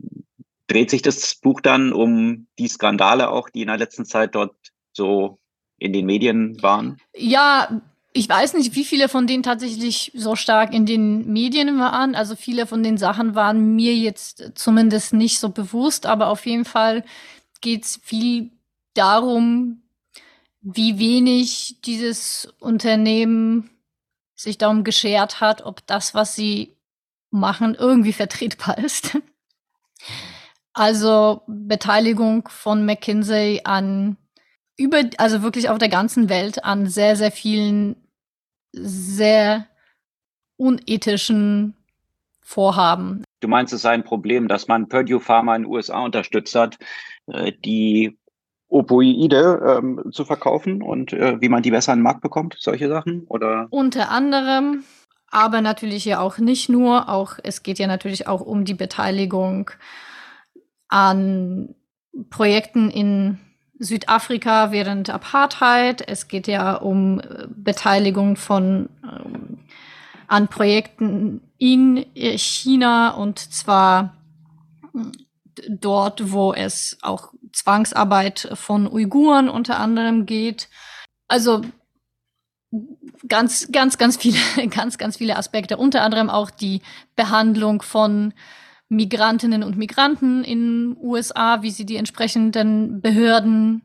dreht sich das Buch dann um die Skandale auch, die in der letzten Zeit dort so in den Medien waren? Ja, ich weiß nicht, wie viele von denen tatsächlich so stark in den Medien waren. Also viele von den Sachen waren mir jetzt zumindest nicht so bewusst, aber auf jeden Fall geht es viel darum, wie wenig dieses Unternehmen sich darum geschert hat, ob das, was sie machen, irgendwie vertretbar ist. Also Beteiligung von McKinsey an über, also wirklich auf der ganzen Welt an sehr, sehr vielen sehr unethischen Vorhaben. Du meinst, es sei ein Problem, dass man Purdue Pharma in den USA unterstützt hat, äh, die Opioide ähm, zu verkaufen und äh, wie man die besser an den Markt bekommt, solche Sachen? Oder? Unter anderem, aber natürlich ja auch nicht nur, auch es geht ja natürlich auch um die Beteiligung an Projekten in Südafrika während Apartheid. Es geht ja um äh, Beteiligung von ähm, an Projekten in China und zwar dort, wo es auch Zwangsarbeit von Uiguren unter anderem geht. Also ganz, ganz, ganz viele, ganz, ganz viele Aspekte. Unter anderem auch die Behandlung von Migrantinnen und Migranten in USA, wie sie die entsprechenden Behörden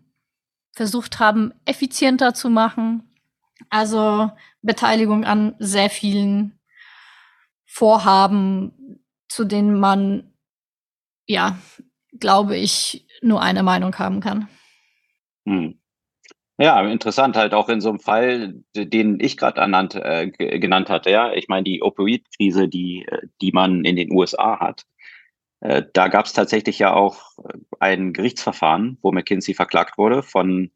versucht haben, effizienter zu machen. Also Beteiligung an sehr vielen Vorhaben, zu denen man, ja, glaube ich, nur eine Meinung haben kann. Hm. Ja, interessant halt auch in so einem Fall, den ich gerade äh, genannt hatte. Ja, ich meine die Opioid-Krise, die äh, die man in den USA hat. Äh, da gab es tatsächlich ja auch äh, ein Gerichtsverfahren, wo McKinsey verklagt wurde von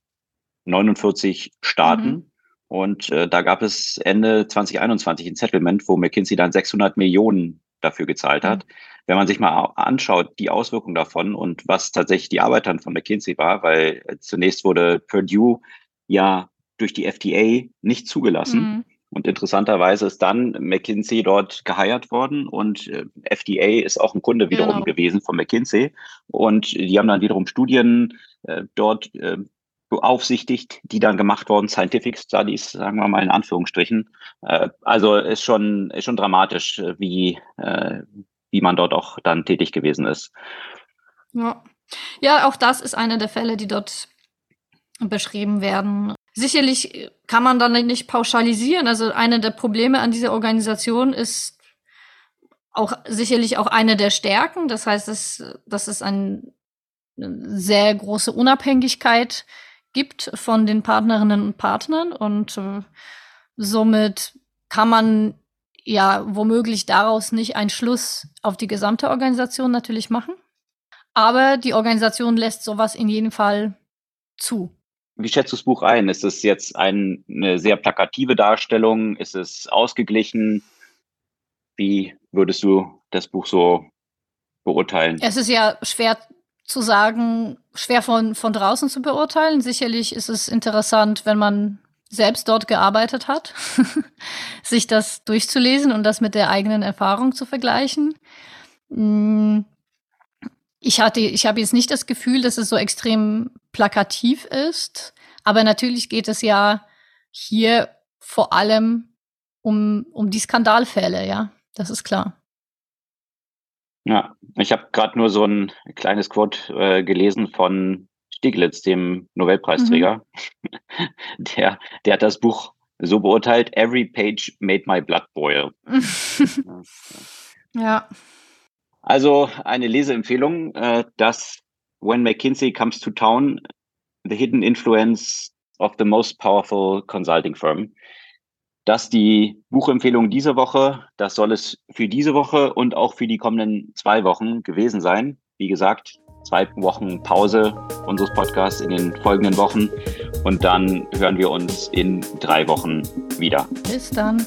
49 Staaten. Mhm. Und äh, da gab es Ende 2021 ein Settlement, wo McKinsey dann 600 Millionen dafür gezahlt hat. Mhm. Wenn man sich mal anschaut, die Auswirkungen davon und was tatsächlich die Arbeit dann von McKinsey war, weil äh, zunächst wurde Purdue ja durch die FDA nicht zugelassen. Mhm. Und interessanterweise ist dann McKinsey dort geheiert worden und äh, FDA ist auch ein Kunde wiederum genau. gewesen von McKinsey. Und die haben dann wiederum Studien äh, dort äh, beaufsichtigt, die dann gemacht wurden, Scientific Studies, sagen wir mal in Anführungsstrichen. Äh, also ist schon, ist schon dramatisch, äh, wie, wie man dort auch dann tätig gewesen ist. Ja. Ja, auch das ist einer der Fälle, die dort beschrieben werden. Sicherlich kann man dann nicht pauschalisieren. Also eine der Probleme an dieser Organisation ist auch sicherlich auch eine der Stärken. Das heißt, dass, dass es ein, eine sehr große Unabhängigkeit gibt von den Partnerinnen und Partnern und äh, somit kann man ja womöglich daraus nicht einen Schluss auf die gesamte Organisation natürlich machen. Aber die Organisation lässt sowas in jedem Fall zu. Wie schätzt du das Buch ein? Ist es jetzt ein, eine sehr plakative Darstellung? Ist es ausgeglichen? Wie würdest du das Buch so beurteilen? Es ist ja schwer zu sagen, schwer von, von draußen zu beurteilen. Sicherlich ist es interessant, wenn man selbst dort gearbeitet hat, sich das durchzulesen und das mit der eigenen Erfahrung zu vergleichen. Mm, ich hatte, ich habe jetzt nicht das Gefühl, dass es so extrem plakativ ist, aber natürlich geht es ja hier vor allem um, um die Skandalfälle, ja, das ist klar. Ja, ich habe gerade nur so ein kleines Quote äh, gelesen von Stiglitz, dem Nobelpreisträger. Mhm. Der, der hat das Buch so beurteilt, every page made my blood boil. ja. Also eine Leseempfehlung, äh, das When McKinsey Comes to Town, The Hidden Influence of the Most Powerful Consulting Firm. Das die Buchempfehlung dieser Woche. Das soll es für diese Woche und auch für die kommenden zwei Wochen gewesen sein. Wie gesagt, zwei Wochen Pause unseres Podcasts in den folgenden Wochen und dann hören wir uns in drei Wochen wieder. Bis dann.